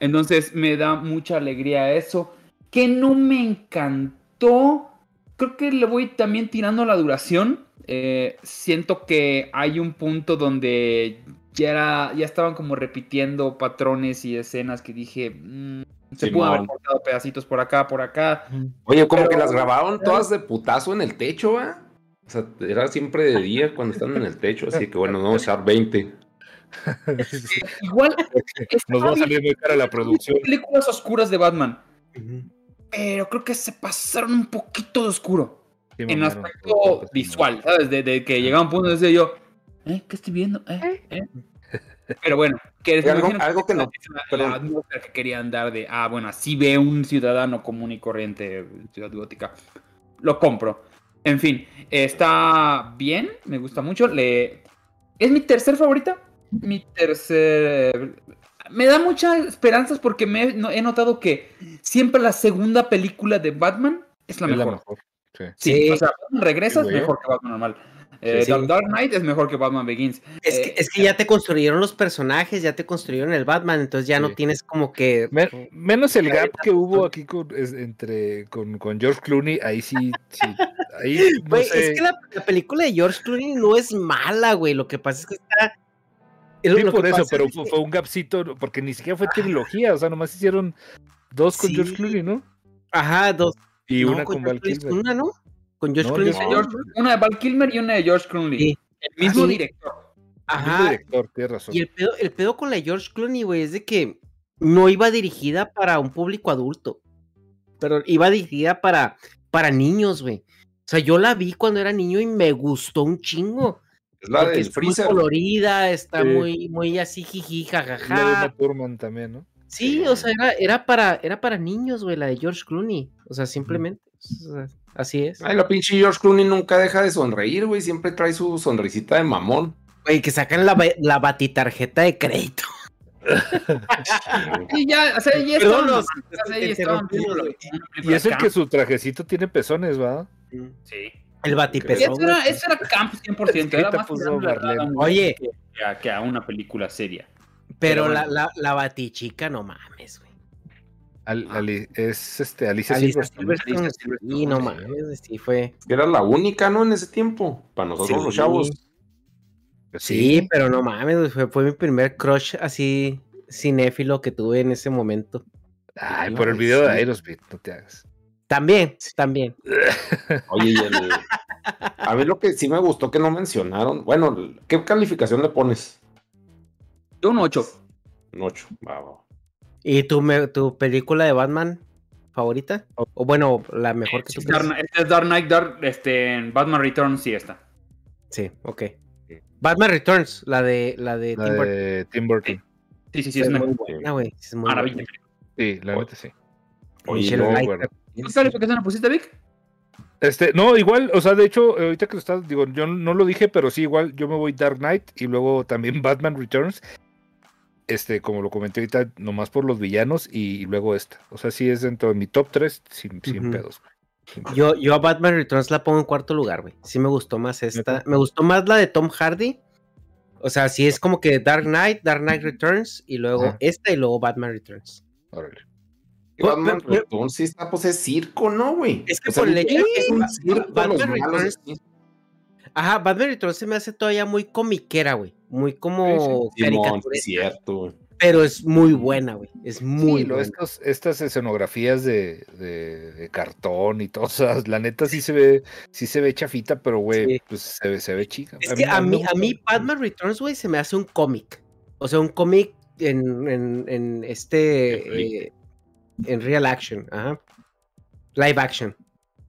Entonces me da mucha alegría eso. Que no me encantó. Creo que le voy también tirando la duración. Eh, siento que hay un punto donde ya, era, ya estaban como repitiendo patrones y escenas que dije. "Mm, se Simón. pudo haber cortado pedacitos por acá, por acá. Oye, como Pero- que las grabaron todas de putazo en el techo, ¿va? O sea, era siempre de día cuando están en el techo, así que bueno, no vamos a echar 20. Igual. Nos va a salir muy cara la producción. películas oscuras de Batman. Pero creo que se pasaron un poquito de oscuro. Sí, en aspecto visual, ¿sabes? De, de que llegaba un punto donde decía yo, ¿eh? ¿Qué estoy viendo? ¿Eh? ¿Eh? Pero bueno, que Y algo- algo que no- es la- la que querían dar de, ah, bueno, así ve un ciudadano común y corriente en Ciudad Gótica. Lo compro. En fin, está bien, me gusta mucho. Le... Es mi tercer favorita. Mi tercer... Me da muchas esperanzas porque me he, no- he notado que siempre la segunda película de Batman es la Es la mejor. mejor. Sí. Sí, Sí. o sea, Batman regresa Sí, es güey. mejor que Batman normal. Eh, sí. Dark- Dark Knight es mejor que Batman Begins. Es que, Eh, es que ya te construyeron los personajes, ya te construyeron el Batman, entonces ya no Sí. tienes como que. Me- menos el gap que hubo aquí con, es- entre con, con George Clooney, ahí sí, sí. Ahí no Güey, sé. es que la, la película de George Clooney no es mala, güey. Lo que pasa es que está. es Sí, por eso, pero es fue, que- fue un gapcito, porque ni siquiera fue trilogía, o sea, nomás hicieron dos con George Sí. Clooney, ¿no? Ajá, dos. Y no, una con George Val Kilmer. Una, ¿no? Con George No, Clooney. George- una de Val Kilmer y una de George Clooney. Sí. El mismo sí. director. El Ajá. director, tienes razón. Y el pedo, el pedo con la de George Clooney, güey, es de que no iba dirigida para un público adulto. Pero iba dirigida para, para niños, güey. O sea, yo la vi cuando era niño y me gustó un chingo. Es la del está freezer. muy colorida, está Sí. muy, muy así, jiji, La de jajaja. Uma Thurman también, ¿no? Sí, o sea, era, era para, era para niños, güey, la de George Clooney. O sea, simplemente. o sea, así es. Ay, la pinche George Clooney nunca deja de sonreír, güey. Siempre trae su sonrisita de mamón. Güey, que sacan la, la batitarjeta de crédito. Y ya, o sea, Perdón, estaban los- Y es el que su trajecito tiene pezones, ¿va? Sí. El Y batipezón. eso era, eso era camp 100%. Era Ahorita más Oye. West que a, que a una película seria. Pero Pero la, la, la batichica, no mames, güey. Al- Ali- es este, Alicia, Alicia Silverstone. ¿no? Silverstone, Alicia Silverstone, Sí, no mames, sí fue. Era la única, ¿no? En ese tiempo. Para nosotros Sí. los chavos. Pues Sí, pero no mames, güey, fue, fue mi primer crush así cinéfilo que tuve en ese momento. Ay, por el video de Aerosmith, no te hagas. También, también. Oye, y el... A ver lo que sí me gustó que no mencionaron. Bueno, ¿qué calificación le pones? Yo un 8. Un 8. Va, va. ¿Y tu, me- tu película de Batman favorita? O, o bueno, la mejor que tú Dark crees. Knight- Este es Dark Knight, Dark, este, en Batman Returns sí está. Sí, ok. Batman Returns, la de la de La Tim Burton. de Tim Burton. Sí, sí, sí, Es es muy buena, güey. Es muy maravilla. buena. Sí, la neta sí. Oye, no, bueno. ¿Qué calificación le pusiste, Vic? Este, no, igual, o sea, de hecho, ahorita que lo estás, digo, yo no lo dije, pero sí, igual, yo me voy Dark Knight y luego también Batman Returns. Este, como lo comenté ahorita, nomás por los villanos y, luego esta. O sea, sí es dentro de mi top 3 sin, pedos. güey. Sin pedos. Yo, yo a Batman Returns la pongo en cuarto lugar, güey. Sí me gustó más esta. Me gustó más la de Tom Hardy. O sea, sí es como que Dark Knight, Dark Knight Returns y luego esta y luego Batman Returns. Órale. Batman Pero- Returns sí está, pues es circo, ¿no, güey? Es que O sea, por el hecho de que es un Ba- circo, Batman Returns-. Ajá, Batman Returns se me hace todavía muy comiquera, güey. Muy como sí, cierto. Pero es muy buena, güey. Es muy Sí, lo- buena. estos- estas escenografías de, de- de cartón y todo, o sea, la neta sí se ve, sí se ve chafita, pero güey, Sí. pues se ve, se ve chica. Es que a me mí, a mí mucho. Batman Returns, güey, se me hace un cómic. O sea, un cómic en, en, en este. eh, en real action. Ajá. Live action.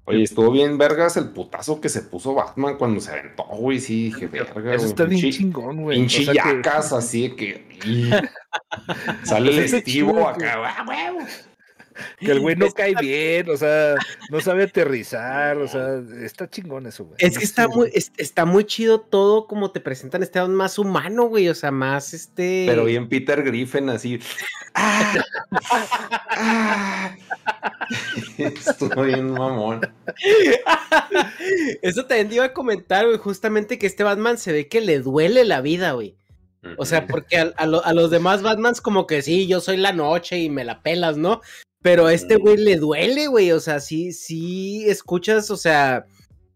Oye, estuvo bien vergas el putazo que se puso Batman cuando se aventó, güey. Sí, dije, verga, Eso güey. está bien chingón, güey. Pinche o sea que- yacas, así de que. Sale el Pues estivo acá, ¡ah, huevo! Que el güey no cae bien, o sea, no sabe aterrizar, o sea, está chingón eso, güey. Es que está Sí. muy, es- está muy chido todo como te presentan este Batman más humano, güey. O sea, más este. Pero bien Peter Griffin, así. ¡Ah! ¡Ah! Estuvo bien mamón. Eso también te iba a comentar, güey. Justamente que este Batman se ve que le duele la vida, güey. O sea, porque a, a lo- a los demás Batmans como que sí, yo soy la noche y me la pelas, ¿no? Pero a este güey le duele, güey. O sea, sí, sí escuchas, o sea,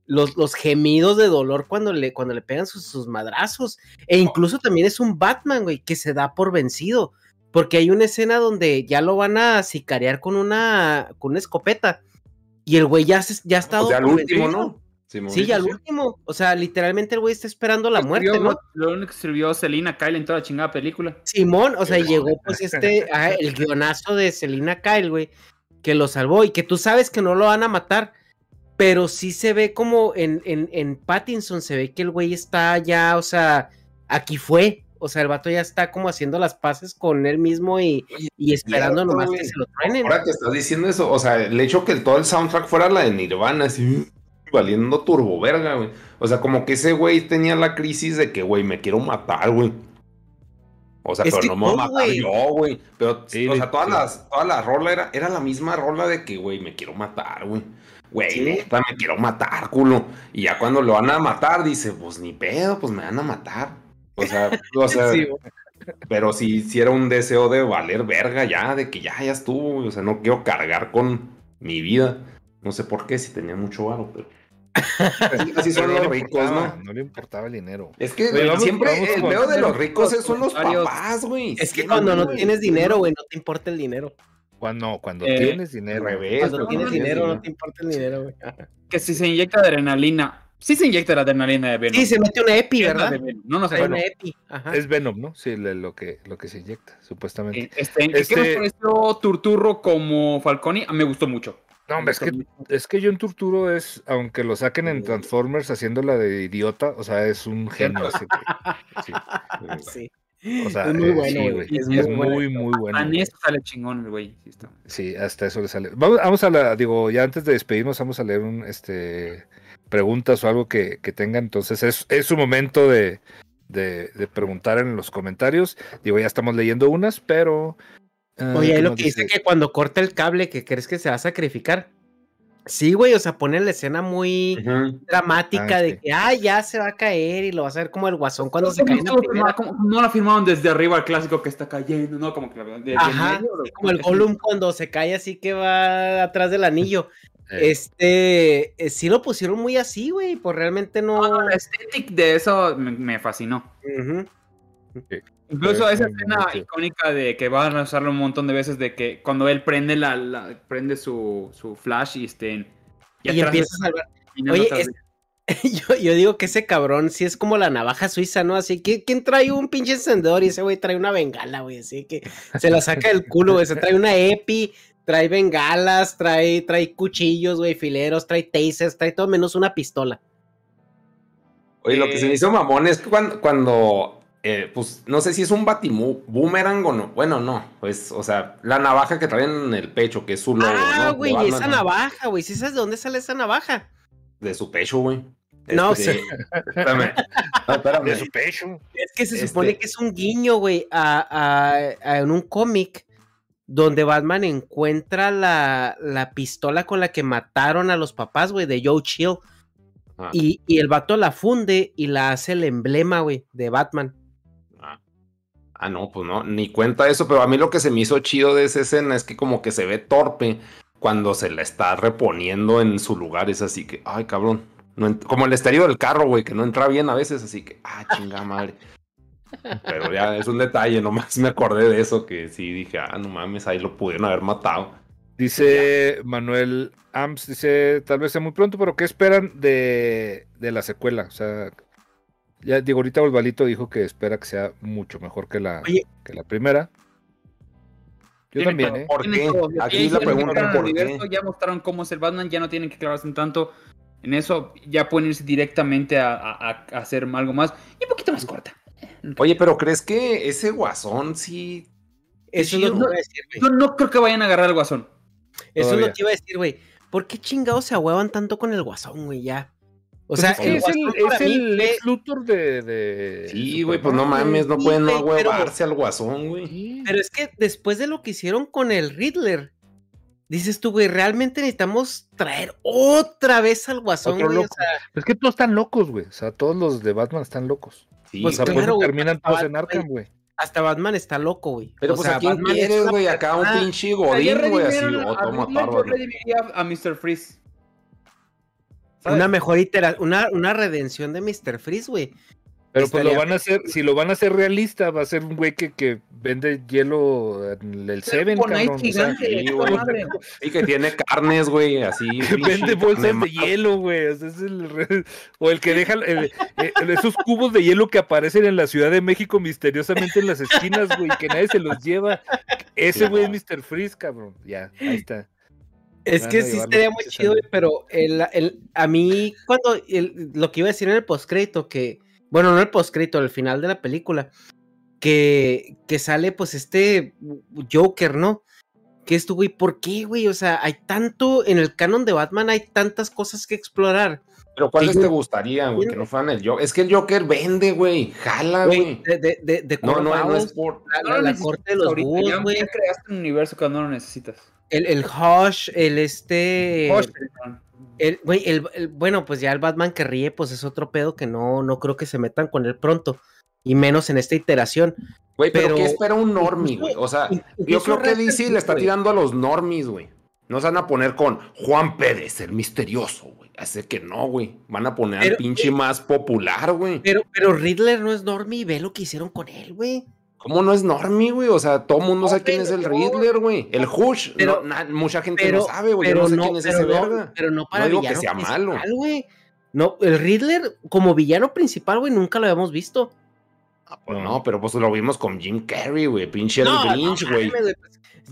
los, los gemidos de dolor cuando le, cuando le pegan sus, sus madrazos. E incluso también es un Batman, güey, que se da por vencido. Porque hay una escena donde ya lo van a sicarear con una, con una escopeta. Y el güey ya, se, ya está O sea, al por último, vencido. ¿no? Sí, ya al último. O sea, literalmente el güey está esperando la muerte, ¿no? Lo único que escribió Selina Kyle en toda la chingada película. Simón, o sea, y Simón. llegó pues este, ah, el guionazo de Selina Kyle, güey, que lo salvó y que tú sabes que no lo van a matar, pero sí se ve como en, en, en Pattinson, se ve que el güey está ya, o sea, aquí fue, o sea, el vato ya está como haciendo las paces con él mismo y, y esperando cierto, nomás güey. que se lo truenen. Ahora que estás diciendo eso, o sea, el hecho que todo el soundtrack fuera la de Nirvana, así, valiendo turbo verga, güey. O sea, como que ese güey tenía la crisis de que, güey, me quiero matar, güey. O sea, Es pero no me voy a matar yo, güey. Pero, Sí, o sea, todas sí. las, toda la rola era, era la misma rola de que, güey, me quiero matar, güey. Güey, Sí. neta, me quiero matar, culo. Y ya cuando lo van a matar, dice, pues ni pedo, pues me van a matar. O sea, o sea, Sí, pero si, si era un deseo de valer verga ya, de que ya, ya estuvo, güey, o sea, no quiero cargar con mi vida. No sé por qué, si tenía mucho varo, pero... Así, así son Pero los ricos, ¿no? No le importaba el dinero. Es que Oye, vamos- siempre vamos el peor de los ricos es- son los papás, güey. Es que cuando no tienes dinero, güey, no te importa el dinero. Cuando, cuando Eh, tienes dinero. revés. Cuando tienes dinero, no te importa el dinero, güey. Que si se inyecta adrenalina. Sí se inyecta la adrenalina de Venom. Sí, se mete una EPI, ¿Qué es la ¿verdad? No, no sé. Hay Bueno, una EPI. Ajá. Es Venom, ¿no? Sí, le- lo que, lo que se inyecta, supuestamente. eh, este, ¿y Este- ¿Qué nos pareció Turturro como Falconi? Ah, Me gustó mucho. No, hombre, es que, es que John Turturro es, aunque lo saquen en Transformers haciéndola de idiota, o sea, es un genio. Sí. Sí. O sea, Es muy eh, bueno, sí, güey. Es Es, muy muy, bueno. muy bueno. En güey. eso sale chingón el güey. Sí, hasta eso le sale. Vamos, vamos a la, digo, ya antes de despedirnos, vamos a leer un, este, preguntas o algo que, que tengan. Entonces, es, es su momento de, de, de preguntar en los comentarios. Digo, ya estamos leyendo unas, pero. Ah, Oye, ¿qué ahí lo que dice que cuando corta el cable, que crees que se va a sacrificar. Sí, güey, o sea, pone la escena muy dramática Ah, de sí. que, ah, ya se va a caer y lo vas a ver como el guasón cuando No, se cae la no, primera. como- no la firmaron desde arriba el clásico que está cayendo, ¿no? Como que la- de Ajá, medio, sí, como el Gollum cuando se cae así que va atrás del anillo. Eh, Este, eh, sí lo pusieron muy así, güey, pues realmente no. No, la estética de eso me, me fascinó. Ujú. Incluso esa escena icónica de que van a usarlo un montón de veces de que cuando él prende la, la- prende su, su flash y estén Y empieza a salvar. Oye, es- Yo, yo digo que ese cabrón sí es como la navaja suiza, ¿no? Así que, ¿quién trae un pinche encendedor? Y ese güey trae una bengala, güey. Así que se la saca del culo, güey. Se trae una EPI, trae bengalas, trae, trae cuchillos, güey, fileros, trae tasers, trae todo menos una pistola. Oye, lo que se me Eh, hizo mamón es que cuando, cuando eh, pues, no sé si es un batimú, boomerang o no. Bueno, no, pues, o sea, la navaja que traen en el pecho, que es su logo, ah, ¿no? Güey, esa navaja, güey. ¿Sí sabes de dónde sale esa navaja? De su pecho, güey. No Este, Espérame. No, espérame. de su pecho. Es que se Este- supone que es un guiño, güey, a, a- a- en un cómic donde Batman encuentra la, la pistola con la que mataron a los papás, güey, de Joe Chill. Ah. Y, y el vato la funde y la hace el emblema, güey, de Batman. Ah. No, pues no, ni cuenta eso, pero a mí lo que se me hizo chido de esa escena es que como que se ve torpe cuando se la está reponiendo en su lugar. Es así que, ay, cabrón, no como el estéreo del carro, güey, que no entra bien a veces, así que, ah, chinga madre. Pero ya es un detalle, nomás me acordé de eso, que sí dije, ah, no mames, ahí lo pudieron haber matado. Dice Manuel Amps, dice, tal vez sea muy pronto, pero ¿qué esperan de, de la secuela? O sea, ya digo, ahorita Osvalito dijo que espera que sea mucho mejor que la, Oye. que la primera. Yo también, todo. ¿eh? ¿Por qué? Aquí la pregunta por qué. Ya mostraron cómo es el Batman, ya no tienen que clavarse en tanto en eso, ya pueden irse directamente a, a- a hacer algo más y un poquito más corta. Oye, pero ¿crees que ese guasón sí... Eso es lo que no- iba a decir, güey. Yo no creo que vayan a agarrar al guasón. Eso es lo que iba a decir, güey. ¿Por qué chingados se ahuevan tanto con el guasón, güey? Ya. O Pues sea, es, que es el, es el Lex Luthor de, de Sí, güey, pues no mames, no Sí, pueden no huevarse al guasón, güey. Pero es que después de lo que hicieron con el Riddler, dices tú, güey, realmente necesitamos traer otra vez al guasón, güey. O sea, Es que todos están locos, güey. O sea, todos los de Batman están locos. Sí, Pues o sea, claro, güey, terminan todos en Arkham, güey. hasta Batman está loco, güey. Pero O pues sea, a quién Batman es quieres, una güey, acá un pinche godín, güey, así, redimieron o a todo Riddler, yo redimiría a Mr. Freeze. ¿Sabes? Una mejor itera una, una redención de Mr. Freeze, güey. Pero pues lo van a hacer, si lo van a hacer realista, va a ser un güey que, que vende hielo en el Seven, cabrón. o sea, gigante, sí, esa güey. madre. Sí, que tiene carnes, güey, así. que vende bolsas de hielo, güey. o sea, es el re- o el que deja el- el- esos cubos de hielo que aparecen en la Ciudad de México misteriosamente en las esquinas, güey, que nadie se los lleva. Ese güey es Mr. Freeze, cabrón. Ya, ahí está. Es que sí estaría muy chido, pero el, el- a mí, cuando el- lo que iba a decir en el postcrédito, que, bueno, no el postcrédito, al final de la película, que, que sale pues este Joker, ¿no? Que esto, güey, ¿por qué, güey? O sea, hay tanto, en el canon de Batman hay tantas cosas que explorar. Pero ¿cuáles te güey. gustaría, güey? Que no fueran el Joker. Es que el Joker vende, güey. Jala, Güey, güey. de, de, de, de No, no, no es por. la, la- corte de los búhos, ya- güey. Ya creaste un universo que no lo necesitas. El, el Hush, el este. Perdón. El, güey, el, el- bueno, pues ya el Batman que ríe, pues es otro pedo que no, no creo que se metan con él pronto. Y menos en esta iteración. Güey, pero, pero- ¿qué espera un normie, güey? O sea, yo creo que DC le está tirando a los normies, güey. No se van a poner con Juan Pérez, el misterioso, güey. Así que no, güey. Van a poner al pinche más popular, güey. Pero, pero Riddler no es normie y ve lo que hicieron con él, güey. ¿Cómo no es normie, güey? O sea, todo el mundo sabe quién es el Riddler, güey. El Hush. Pero- no, na- mucha gente Pero, no sabe, güey. Yo no sé no, quién es ese verga. pero no para digo que sea malo. güey. No, el Riddler como villano principal, güey, nunca lo habíamos visto. Pues no, pero pues lo vimos con Jim Carrey, güey. Pinche No, el Grinch, güey. pues,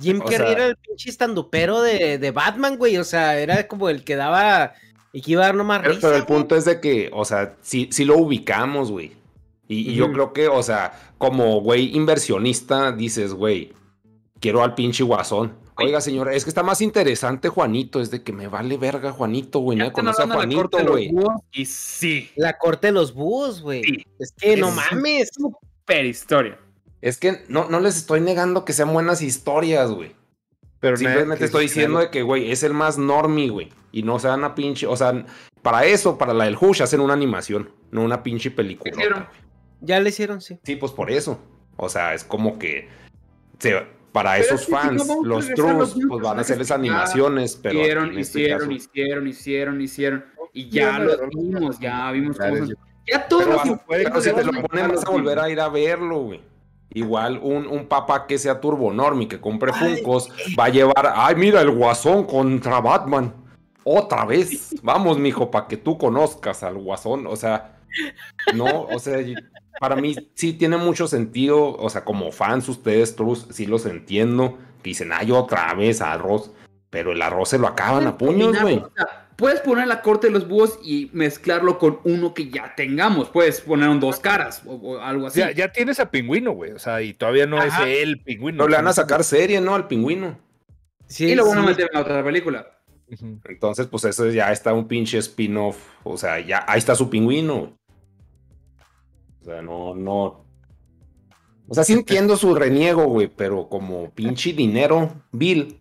Jim O Carrey sea- era el pinche estandupero de, de Batman, güey. O sea, era como el que daba y que iba a dar nomás risa. pero el güey. punto es de que, o sea, sí, sí lo ubicamos, güey. Y, y yo creo que, o sea, como güey inversionista, dices, güey, quiero al pinche guasón. Oiga, señora, es que está más interesante Juanito. Es de que me vale verga Juanito, güey. Ya No a Juanito, de los güey. búhos, Y sí, La corte de los búhos, güey. Sí. Es que no Es- mames. super historia. Es que no, no les estoy negando que sean buenas historias, güey. Pero Simplemente estoy diciendo de que, güey, es el más normie, güey. Y no se dan a pinche. O sea, para eso, para la del Hush, hacen una animación, no una pinche película. Ya le hicieron, sí. Sí, pues por eso. O sea, es como que se- para Pero esos no fans, los mismos pues van a que ya animaciones, pero hicieron, este hicieron, caso- hicieron, hicieron, hicieron. Y Ya lo vimos, ya vimos cómo Claro. Ya todos Pero, los vas- puede pero si te lo ponen, vas a volver a ir a verlo, güey. Igual un, un papá que sea turbo normi, que compre Ay. Funkos, va a llevar, ay, mira, el guasón contra Batman. Otra vez. Vamos, mijo, para que tú conozcas al guasón. O sea, no, o sea, para mí sí tiene mucho sentido. O sea, como fans, ustedes, trus, sí los entiendo. Que dicen, ay, otra vez arroz. Pero el arroz se lo acaban a puños, güey. O sea, puedes poner la corte de los búhos y mezclarlo con uno que ya tengamos. Puedes poner un dos caras o, o algo así. Ya, ya tienes a Pingüino, güey. O sea, y todavía no Ajá. es el Pingüino. No le van a sacar serie, ¿no? Al pingüino. Sí, y lo van a meter en la otra película. Entonces, pues eso ya está un pinche spin-off. O sea, ya ahí está su pingüino. O sea, no, no. O sea, sí entiendo su reniego, güey, pero como pinche dinero, Bill.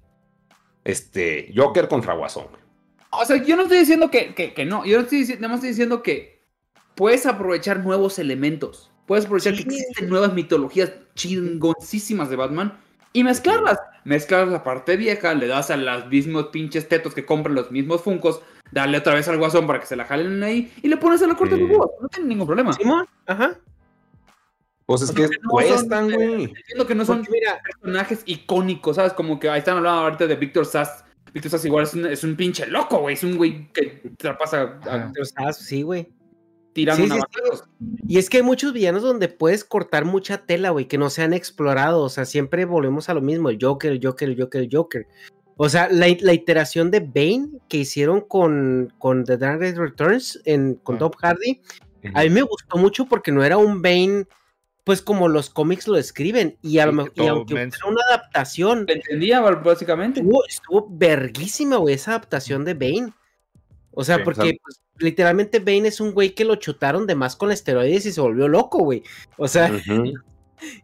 Este, Joker contra Guasón. güey. O sea, yo no estoy diciendo que, que- que no. Yo no estoy diciendo, nada más estoy diciendo que puedes aprovechar nuevos elementos. Puedes aprovechar que existen nuevas mitologías chingoncísimas de Batman y mezclarlas. Mezclas la parte vieja, le das a los mismos pinches tetos que compran los mismos Funcos, darle otra vez al guasón para que se la jalen ahí y le pones a la corte de Sí. No tiene ningún problema. Simón, ajá. Pues es que Porque no cuestan, güey. Entiendo que no son mira, personajes icónicos, ¿sabes? Como que ahí están hablando ahorita de Víctor Sass. Víctor Sass igual es un, es un pinche loco, güey. Es un güey que se la pasa Ajá. o sea, sí, güey. tirando Sí, sí. Y es que hay muchos villanos donde puedes cortar mucha tela, güey, que no se han explorado. O sea, siempre volvemos a lo mismo, el Joker, el Joker, el Joker, el Joker. O sea, la, la iteración de Bane que hicieron con, con The Dark Knight Returns en, con Ah. Tom Hardy, a mí me gustó mucho porque no era un Bane, pues como los cómics lo describen. Y, a lo Sí, mejor- y todo aunque menso. fuera una adaptación, entendía, básicamente. estuvo, estuvo verguísima, güey, esa adaptación de Bane. O sea, Sí, porque pues, literalmente Bane es un güey que lo chutaron de más con esteroides y se volvió loco, güey. O sea.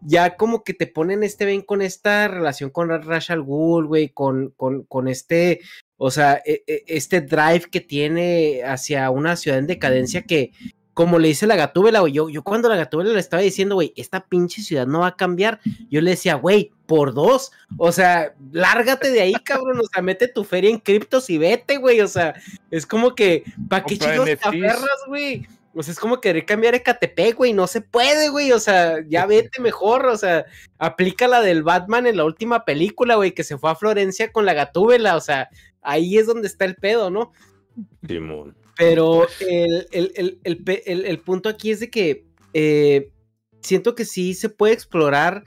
Ya como que te ponen este Bane con esta relación con Ra- Ra's al Ghul, güey, con, con, con este, o sea, e- e- este drive que tiene hacia una ciudad en decadencia que, como le dice la Gatúbela, güey, yo, yo cuando la Gatúbela le estaba diciendo, güey, esta pinche ciudad no va a cambiar, yo le decía, güey, por dos, o sea, lárgate de ahí, cabrón, o sea, mete tu feria en criptos y vete, güey, o sea, es como que, ¿pa' qué chicos te aferras, güey? O sea, es como querer cambiar Ecatepec, güey, no se puede, güey, o sea, ya vete mejor, o sea, aplica la del Batman en la última película, güey, que se fue a Florencia con la gatúbela, o sea, ahí es donde está el pedo, ¿no? Simón. Pero el, el- el- el punto aquí es de que eh, siento que sí se puede explorar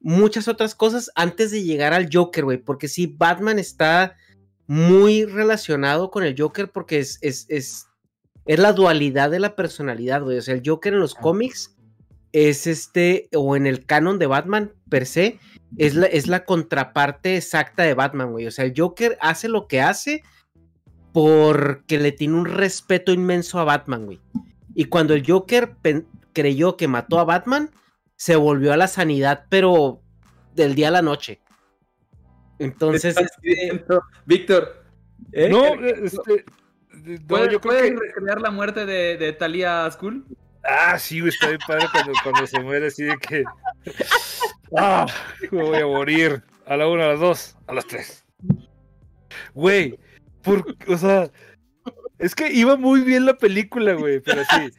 muchas otras cosas antes de llegar al Joker, güey, porque sí, Batman está muy relacionado con el Joker porque es, es, es, es la dualidad de la personalidad, güey. O sea, el Joker en los cómics es este, o en el canon de Batman per se, es la, es la contraparte exacta de Batman, güey. O sea, el Joker hace lo que hace porque le tiene un respeto inmenso a Batman, güey. Y cuando el Joker creyó que mató a Batman, se volvió a la sanidad, pero del día a la noche. Entonces, este, Víctor, ¿eh? No, este. ¿Puedes, yo creo puedes que. recrear la muerte de, de Talia Skull? Ah, sí, güey, está bien padre cuando, cuando se muere así de que. Ah, me voy a morir. A la una, a las dos, a las tres. Güey, por, o sea, es que iba muy bien la película, güey, pero sí.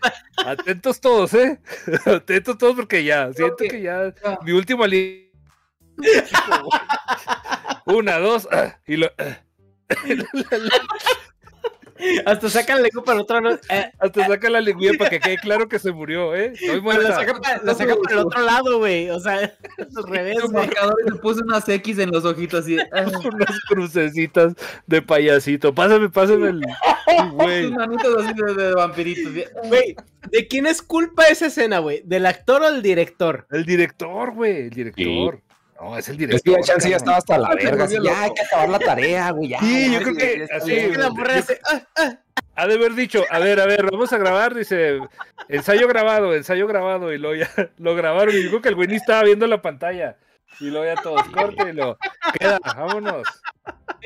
Atentos todos, ¿eh? Atentos todos porque ya, siento que- que ya. ya. Mi última línea. Una, dos, ah, y lo. ah. hasta saca la lengua para el otro lado. eh, Hasta saca la lengüilla para que quede claro que se murió, ¿eh? Estoy muerta. la saca, para, la saca para el otro lado, güey. O sea, al revés, Su güey. marcador y le puso unas X en los ojitos así. unas crucecitas de payasito. Pásame, pásame el. Sus Güey. manitos así de. Güey, ¿de quién es culpa esa escena, güey? ¿Del actor o del director? El director, güey. El director. No, es el Es director. que ya Chance ya estaba hasta la verga. así, ya hay que acabar la tarea, güey. ya, Sí, ya, yo creo que así, bien, Es que la güey. morra hace, ah, ah. Ha de haber dicho, a ver, a ver, vamos a grabar, dice, ensayo grabado, ensayo grabado, y luego ya lo grabaron, y digo que el güey ni estaba viendo la pantalla. Y luego ya todos, corte, y lo, queda, vámonos.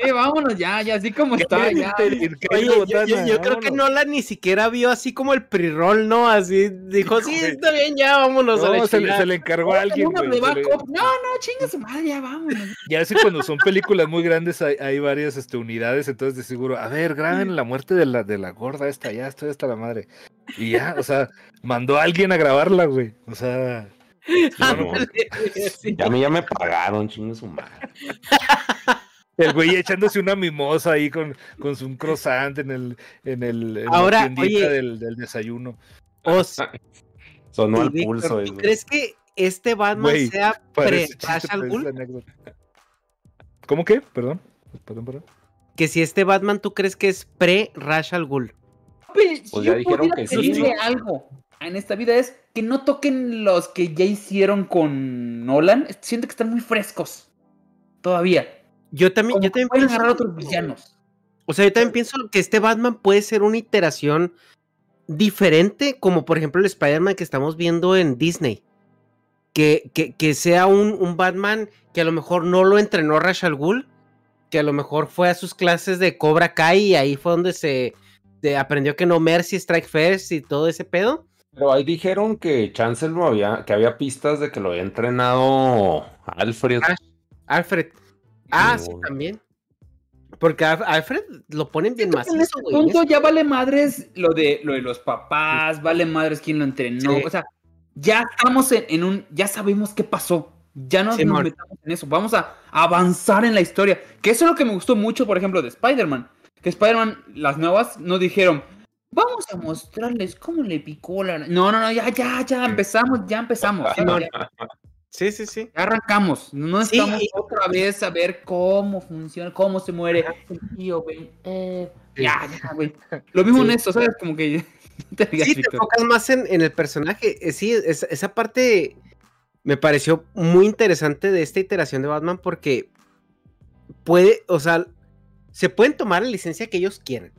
Sí, vámonos ya, ya, así como está, ya. Oye, Oye, yo, yo- yo creo que Nolan ni siquiera vio así como el pre-roll, ¿no? Así dijo, sí, está bien, ya vámonos a la No, se le, chingada". se le encargó a alguien, Una güey. le-. No, no, chinga su madre, ya vámonos. Ya sé cuando son películas muy grandes hay, hay varias este, unidades, entonces de seguro, a ver, graben la muerte de la, de la gorda esta, ya estoy hasta la madre. Y ya, o sea, mandó a alguien a grabarla, güey. O sea, Simón. Sí. Ya a mí ya me pagaron, chingue su madre. el güey echándose una mimosa ahí con, con su un croissant en el, en el en la Ahora, tiendita oye. del, del desayuno. Os, Sonó al pulso. ¿tú güey. crees que este Batman Güey, sea Parece pre Ra's chiste, al pero Ghul? es anécdota. ¿Cómo que? Perdón. Perdón, perdón. Que si este Batman tú crees que es pre Ra's al Ghul. Pues, Pues yo ya dijeron pudiera que sí, algo en esta vida es que no toquen los que ya hicieron con Nolan. Siento que están muy frescos. Todavía. Yo también, yo también pueden pienso, agarrar otros villanos. o sea, yo también pienso que este Batman puede ser una iteración diferente, como por ejemplo el Spider-Man que estamos viendo en Disney. Que, que, que sea un, un Batman que a lo mejor no lo entrenó Ra's al Ghul, que a lo mejor fue a sus clases de Cobra Kai y ahí fue donde se, aprendió que no Mercy, Strike First y todo ese pedo. Pero ahí dijeron que Chancellor no había, que había pistas de que lo había entrenado Alfred. Ah, Alfred. Ah, sí, también. Porque a Alfred lo ponen bien más. En este punto ya vale madres lo de, lo de los papás, vale madres quién lo entrenó. Sí. O sea, ya estamos en, en un. Ya sabemos qué pasó. Ya no Sí, nos metamos en eso. Vamos a avanzar en la historia. Que eso es lo que me gustó mucho, por ejemplo, de Spider-Man. Que Spider-Man, las nuevas, no dijeron. Vamos a mostrarles cómo le picó la. No, no, no, ya, ya, ya empezamos, ya empezamos. Sí, ya Sí, sí, sí. arrancamos. No estamos otra vez a ver cómo funciona, cómo se muere el tío, güey. Eh, ya, ya, güey. Lo mismo en esto, ¿sabes? Como que. te digas, Sí, te enfocas más en, en el personaje. Eh, Sí, es- esa parte me pareció muy interesante de esta iteración de Batman porque puede, o sea, se pueden tomar la licencia que ellos quieran.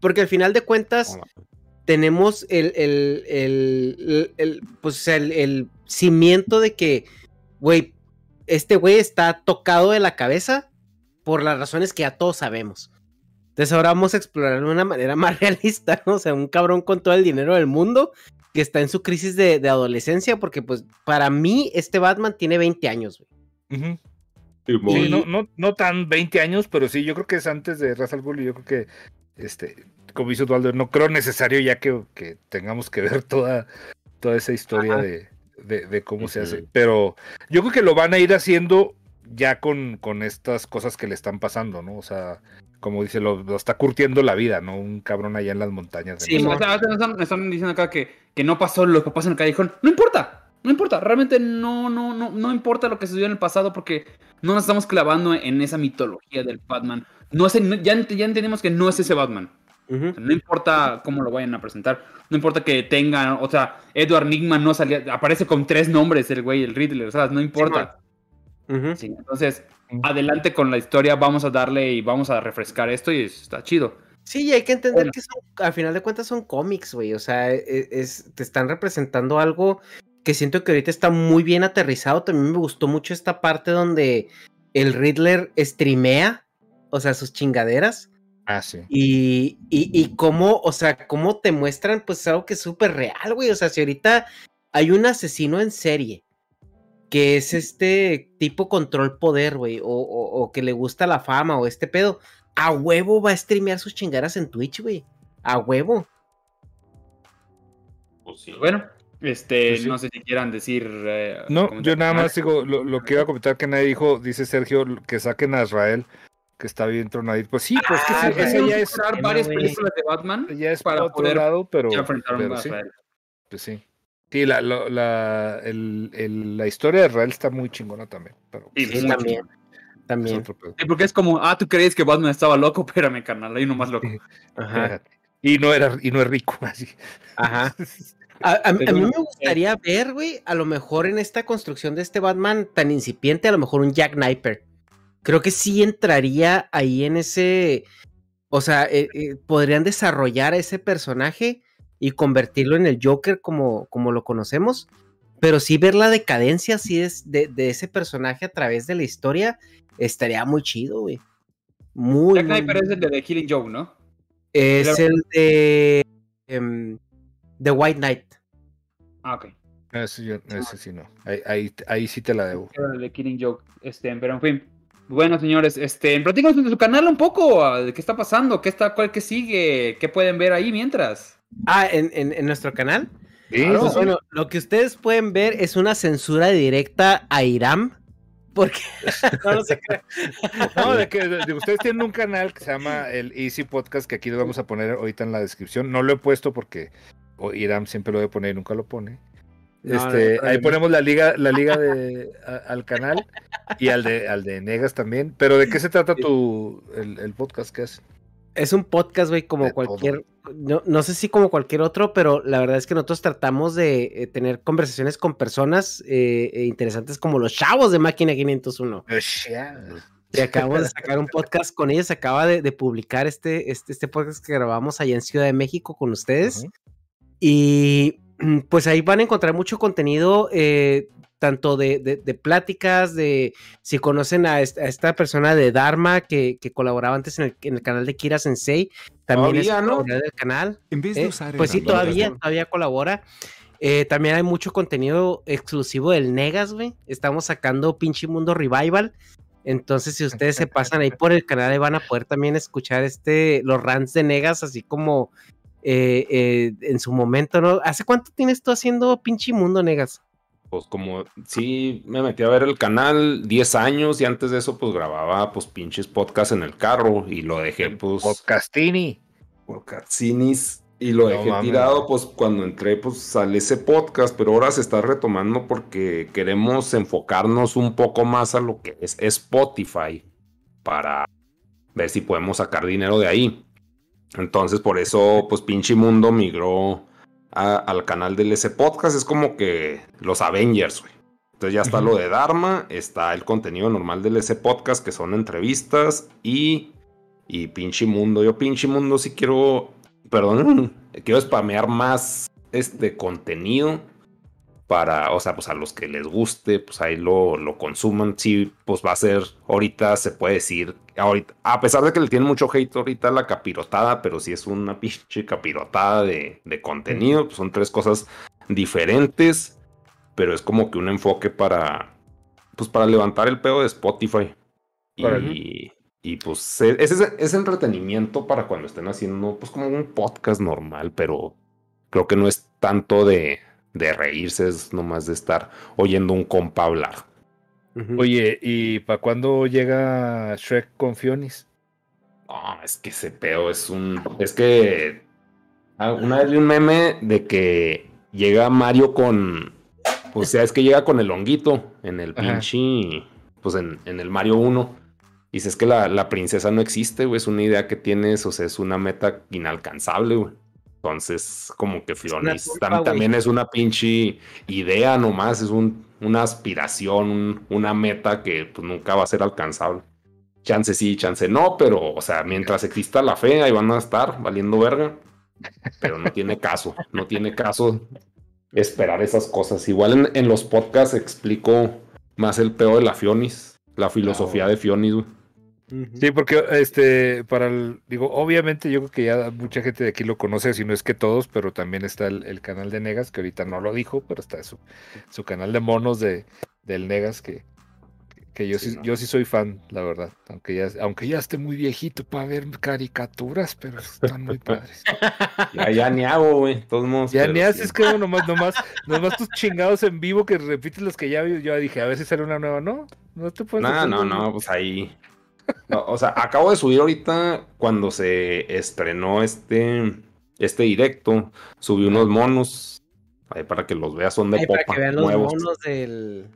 Porque al final de cuentas tenemos el, el, el, el- el, pues, o sea, el, el cimiento de que, güey, este güey está tocado de la cabeza por las razones que ya todos sabemos. Entonces ahora vamos a explorar de una manera más realista, ¿no? O sea, un cabrón con todo el dinero del mundo que está en su crisis de, de adolescencia, porque pues para mí este Batman tiene 20 años, güey. Sí, no, no, no tan 20 años, pero sí, yo creo que es antes de Ra's al Ghul y yo creo que, este, como hizo Osvaldo, no creo necesario ya que, que tengamos que ver toda, toda esa historia Ajá. de, de- de cómo se hace. Pero yo creo que lo van a ir haciendo ya con, con estas cosas que le están pasando, ¿no? O sea, como dice, lo, lo está curtiendo la vida, ¿no? Un cabrón allá en las montañas. de Sí, O México. sea, nos están, diciendo acá que, que no pasó los papás en el callejón. No importa, no importa. Realmente no, no, no, no importa lo que sucedió en el pasado porque no nos estamos clavando en esa mitología del Batman. No es el- ya, ya entendimos que no es ese Batman. No importa cómo lo vayan a presentar. No importa que tengan, o sea, Edward Nigma no salía, aparece con tres nombres el güey, el Riddler, o sea, no importa. Sí, entonces, adelante con la historia, vamos a darle y vamos a refrescar esto y está chido. Sí, y hay que entender Bueno. que son, al final de cuentas son cómics, güey. O sea, e- es, te están representando algo que siento que ahorita está muy bien aterrizado. También me gustó mucho esta parte donde el Riddler streamea, o sea, sus chingaderas. Ah, sí. Y, y, y cómo, o sea, cómo te muestran, pues algo que es súper real, güey. O sea, si ahorita hay un asesino en serie que es este tipo control poder, güey, o, o- o que le gusta la fama o este pedo, a huevo va a streamear sus chingaras en Twitch, güey. A huevo. Pues sí. Bueno, este, Pues sí. no sé si quieran decir. eh, No, comentar yo nada más. más digo, lo, lo que iba a comentar que nadie dijo, dice Sergio, que saquen a Israel, que está bien tronadito. Pues sí, pues que Ah, ese- ya es, varias películas de Batman ya es para otro poder lado, pero, sí, pues sí. Sí, la, la, el- el- la historia de Israel está muy chingona también. Pero Sí, Sí, es también. es También. otro pedo. Sí, porque es como, ah, tú crees que Batman estaba loco, espérame, carnal, hay uno más loco. Ajá. Y no era, y no es rico, así. Ajá. A, a- a Pero mí me gustaría ver, güey, a lo mejor en esta construcción de este Batman tan incipiente, a lo mejor un Jack Kniper. Creo que sí entraría ahí en ese. O sea, eh, eh, podrían desarrollar a ese personaje y convertirlo en el Joker como, como lo conocemos. Pero sí ver la decadencia así es de, de ese personaje a través de la historia estaría muy chido, güey. Muy, Jack muy, Sniper es el de The Killing Joke, ¿no? es el de em, The White Knight. Ah, ok. Ese, yo- ese sí no. Ahí, ahí, ahí sí te la debo. El de Killing Joke. Este, pero en fin. Bueno, señores, este, platícanos de su canal un poco, ah, de qué está pasando, qué está, cuál que sigue, qué pueden ver ahí mientras. Ah, en, en- en nuestro canal. Sí, Claro. sí, Pues sí. bueno, lo que ustedes pueden ver es una censura directa a Iram. Porque no, no. No, de que de- de- ustedes tienen un canal que se llama el Easy Podcast, que aquí lo vamos a poner ahorita en la descripción. No lo he puesto porque Iram siempre lo debe poner y nunca lo pone. Este, no, ahí ponemos la liga, la liga de, a- al canal y al de al de Negas también. Pero ¿de qué se trata tu el, el podcast que haces? Es un podcast, güey, como De cualquier. No, no sé si como cualquier otro, pero la verdad es que nosotros tratamos de eh, tener conversaciones con personas eh, eh, interesantes como los chavos de Máquina 501. Y acabamos de sacar un podcast con ellos. Acaba de, de publicar este, este, este podcast que grabamos allá en Ciudad de México con ustedes. Y pues ahí van a encontrar mucho contenido, eh, tanto de, de- de pláticas, de si conocen a esta, a esta persona de Dharma que, que colaboraba antes en el, en el canal de Kira Sensei, también es ¿no? del canal. En vez de ¿eh? usar Pues sí, todavía, colabora. Eh, también hay mucho contenido exclusivo del Negas, güey. Estamos sacando Pinche Mundo Revival, Entonces, si ustedes se pasan ahí por el canal, ahí van a poder también escuchar este, los rants de Negas, así como eh, eh, en su momento, ¿no? ¿Hace cuánto tienes tú haciendo pinche mundo, Negas? Pues como, sí, me metí a ver el canal 10 años y antes de eso pues grababa pues pinches podcasts en el carro y lo dejé pues... Podcastini. Podcastinis y lo No dejé tirado pues cuando entré pues sale ese podcast, pero ahora se está retomando porque queremos enfocarnos un poco más a lo que es Spotify para ver si podemos sacar dinero de ahí. Entonces por eso pues pinche mundo migró a- al canal del S Podcast, es como que los Avengers, güey. Entonces ya está lo de Dharma, está el contenido normal del S Podcast, que son entrevistas y, y pinche mundo. Yo pinche mundo sí quiero, perdón, quiero spamear más este contenido para, o sea, pues a los que les guste, pues ahí lo, lo consuman. Sí, pues va a ser, ahorita se puede decir, ahorita, a pesar de que le tiene mucho hate ahorita la capirotada, pero sí es una pinche capirotada de, de contenido, pues son tres cosas diferentes, pero es como que un enfoque para, pues para levantar el pedo de Spotify. Y, y pues e- es, es entretenimiento para cuando estén haciendo, pues como un podcast normal, pero creo que no es tanto de, de reírse, es nomás de estar oyendo un compa hablar. Oye, ¿y para cuándo llega Shrek con Fionis? No, es que ese pedo es un. Es que. ah, Una vez vi un meme de que llega Mario con. Pues ya es que llega con el honguito en el pinche. Pues en, en el Mario 1. Y si es que la, la princesa no existe, güey. Es una idea que tienes, o sea, es una meta inalcanzable, güey. Entonces, como que Fionis trampa, tam- güey. también es una pinche idea nomás, es un, una aspiración, un- una meta que pues, nunca va a ser alcanzable. Chance sí, chance no, pero, o sea, mientras exista la fe, ahí van a estar valiendo verga. Pero no tiene caso, no tiene caso esperar esas cosas. Igual en, en los podcasts explico más el peor de la Fionis, la filosofía de Fionis, güey. Sí, porque este, para el, digo, obviamente yo creo que ya mucha gente de aquí lo conoce, si no es que todos, pero también está el, el canal de Negas, que ahorita no lo dijo, pero está su, su canal de monos de, del Negas, que, que yo Sí, sí, ¿no? yo sí soy fan, la verdad, aunque ya, aunque ya esté muy viejito para ver caricaturas, pero están muy padres. Ya, ya ni hago, güey. Todos modos. Ya ni sí. haces que nomás, nomás, nomás tus chingados en vivo que repites los que ya vi, yo dije, a ver si sale una nueva, no, no te puedes. No, no, no, pues ahí. No, o sea, acabo de subir ahorita cuando se estrenó este, este directo. Subí unos monos. Ahí para que los veas, son de Ay, para popa. que vean los nuevos. monos del,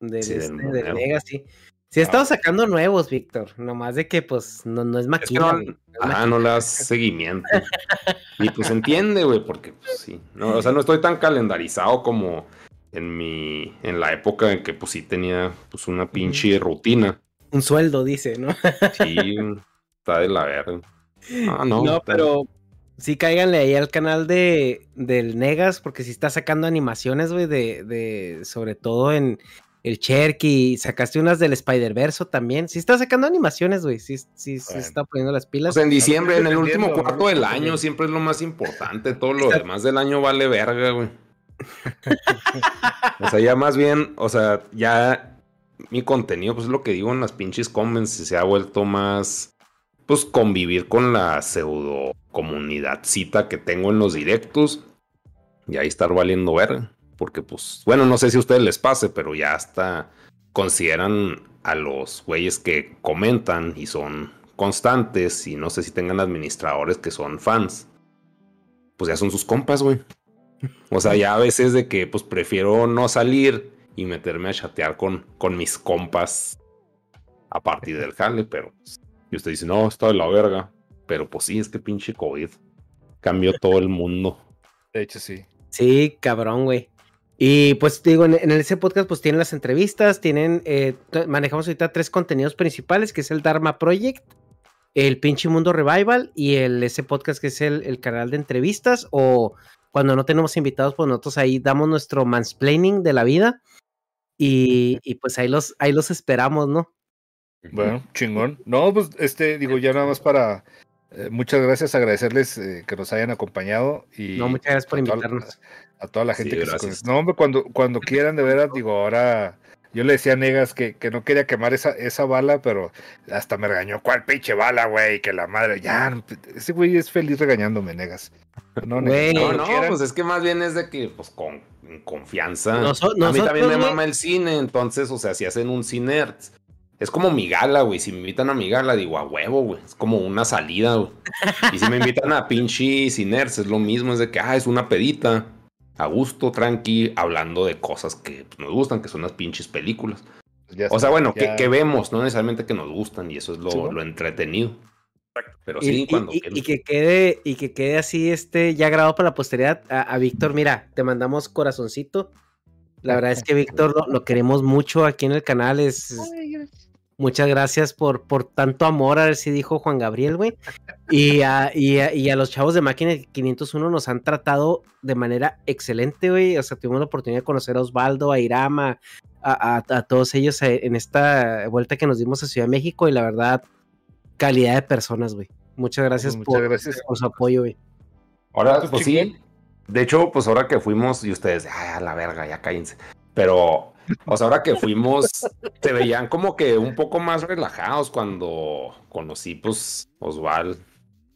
del, Sí, del este, del Legacy. Sí, he estado sacando nuevos, Víctor. Nomás de que, pues, no, no es Es que no, ajá, no le das seguimiento. Y pues entiende, güey, porque pues, sí. No, o sea, no estoy tan calendarizado como en mi. en la época en que pues sí tenía pues una pinche rutina. Un sueldo, dice, ¿no? Sí, está de la verga. Ah, no. No, pero sí cáiganle ahí al canal de del Negas, porque sí está sacando animaciones, güey, de, de sobre todo en el Cherky, sacaste unas del Spider-Verse también. Sí está sacando animaciones, güey. Sí, sí, sí está poniendo las O pilas. sea, en diciembre, en el último cuarto del año, siempre es lo más importante. Todo lo demás del año vale verga, güey. O sea, ya más bien, o sea, ya mi contenido, pues es lo que digo en las pinches comments, se ha vuelto más, pues convivir con la pseudo comunidadcita que tengo en los directos. Y ahí estar valiendo verga. Porque, pues, bueno, no sé si a ustedes les pase, pero ya hasta consideran a los güeyes que comentan y son constantes y no sé si tengan administradores que son fans. Pues ya son sus compas, güey. O sea, ya a veces de que pues prefiero no salir y meterme a chatear con, con mis compas a partir del jale, pero pues, y usted dice, no, está de la verga. Pero pues sí, es que pinche COVID cambió todo el mundo. De hecho, sí. Sí, cabrón, güey. Y pues digo, en, en ese podcast pues tienen las entrevistas, tienen, eh, manejamos ahorita tres contenidos principales, que es el Dharma Project, el pinche Mundo Revival y el ese podcast que es el, el canal de entrevistas o cuando no tenemos invitados pues nosotros ahí damos nuestro mansplaining de la vida y, y, pues ahí los, ahí los esperamos, ¿no? Bueno, chingón. No, pues este, digo, ya nada más para. eh, muchas gracias, agradecerles eh, que nos hayan acompañado. Y No, muchas gracias por a toda la- invitarnos. A toda la gente Sí, que se gracias. conectó. No, hombre, cuando, cuando quieran, de veras, digo, ahora Yo le decía a Negas que, que no quería quemar esa, esa bala, pero hasta me regañó. ¿Cuál pinche bala, güey? Que la madre. Ya, ese güey es feliz regañándome, Negas. No, Güey, No, Negas, no, quieran. pues es que más bien es de que, pues, con en confianza. A mí también me mama el cine, entonces, o sea, si hacen un cinerts, es como mi gala, güey. Si me invitan a mi gala, digo, a huevo, güey. Es como una salida, güey. Y si me invitan a pinche cinerts, es lo mismo, es de que, ah, es una pedita. A gusto, tranqui, hablando de cosas que pues, nos gustan, que son las pinches películas. Ya O está, sea, bueno, ya. que, que vemos, no necesariamente que nos gustan, y eso es lo, Sí, lo entretenido. Pero Y, sí, y- cuando y- quieras. y que quede, y que quede así, este, ya grabado para la posteridad. A, a Víctor, mira, te mandamos corazoncito. La verdad es que Víctor lo, lo queremos mucho aquí en el canal. Es, es- muchas gracias por, por tanto amor, a ver si dijo Juan Gabriel, güey. Y a, y, a, y a los chavos de Máquina 501 nos han tratado de manera excelente, güey. O sea, tuvimos la oportunidad de conocer a Osvaldo, a Irama, a, a- a todos ellos eh, en esta vuelta que nos dimos a Ciudad de México. Y la verdad, calidad de personas, güey. Muchas gracias, Muchas por, gracias. por su apoyo, güey. Ahora, Pues pues sí. De hecho, pues ahora que fuimos, y ustedes, ay, a la verga, ya cállense. Pero, o sea, ahora que fuimos, se veían como que un poco más relajados cuando conocí, pues, Osval,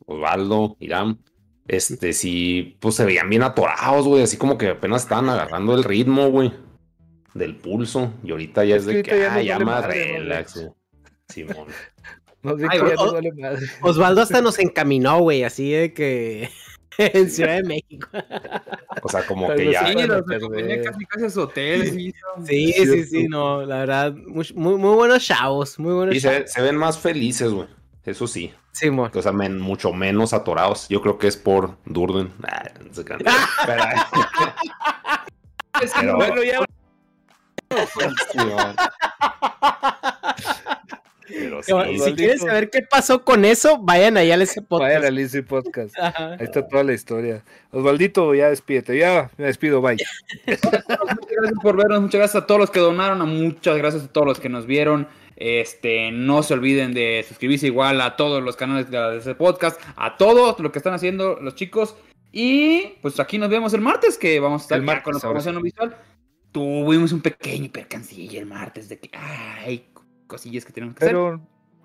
Osvaldo, Irán. Este, sí, pues se veían bien atorados, güey, así como que apenas estaban agarrando el ritmo, güey, del pulso. Y ahorita ya es, Es que de que, ya ah, ya más madre, ¿no, relax, güey. Simón. No, de Ay, que ya o- nos vale madre. Osvaldo hasta nos encaminó, güey, así de que en Ciudad de México. O sea, como que ya. sí. Sí, los casi casi a su hotel. Sí, Sí, sí, sí, no, la verdad, muy, muy, muy buenos chavos, muy buenos Y se, chavos. se ven más felices, güey. Eso sí. Simón. O sea, men- mucho menos atorados. Yo creo que es por Durden. Ah, no se. Pero- pero- Bueno, ya. Pero sí, Si quieren saber qué pasó con eso, vayan allá al ese podcast. la Lizzy Podcast. Ajá. Ahí está toda la historia. Osvaldito, ya despídete. Ya me despido, bye. Muchas gracias por vernos, muchas gracias a todos los que donaron, a muchas gracias a todos los que nos vieron. Este, no se olviden de suscribirse igual a todos los canales de ese podcast, a todo lo que están haciendo los chicos. Y pues aquí nos vemos el martes, que vamos a estar El ya martes, con la ahora promoción visual. Tuvimos un pequeño percancillo el martes de que hay cosillas que tenemos que hacer. Pero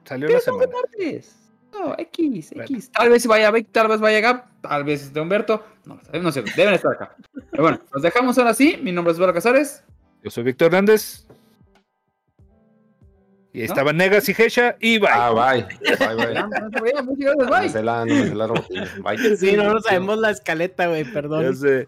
salió Pero la son semana. martes. No, X, Bueno. X. Tal vez vaya Vic, tal vez vaya Gab, tal vez esté Humberto. No, no sé, deben estar acá. Pero bueno, nos dejamos ahora sí. Mi nombre es Eduardo Casares. Yo soy Víctor Hernández. Y ahí estaban Negas y Hecha y bye. Ah, bye. Bye, bye. No muchas gracias, No bye. la, no la. Bye. Sí, no, no sabemos la escaleta, güey, perdón. Ya sé.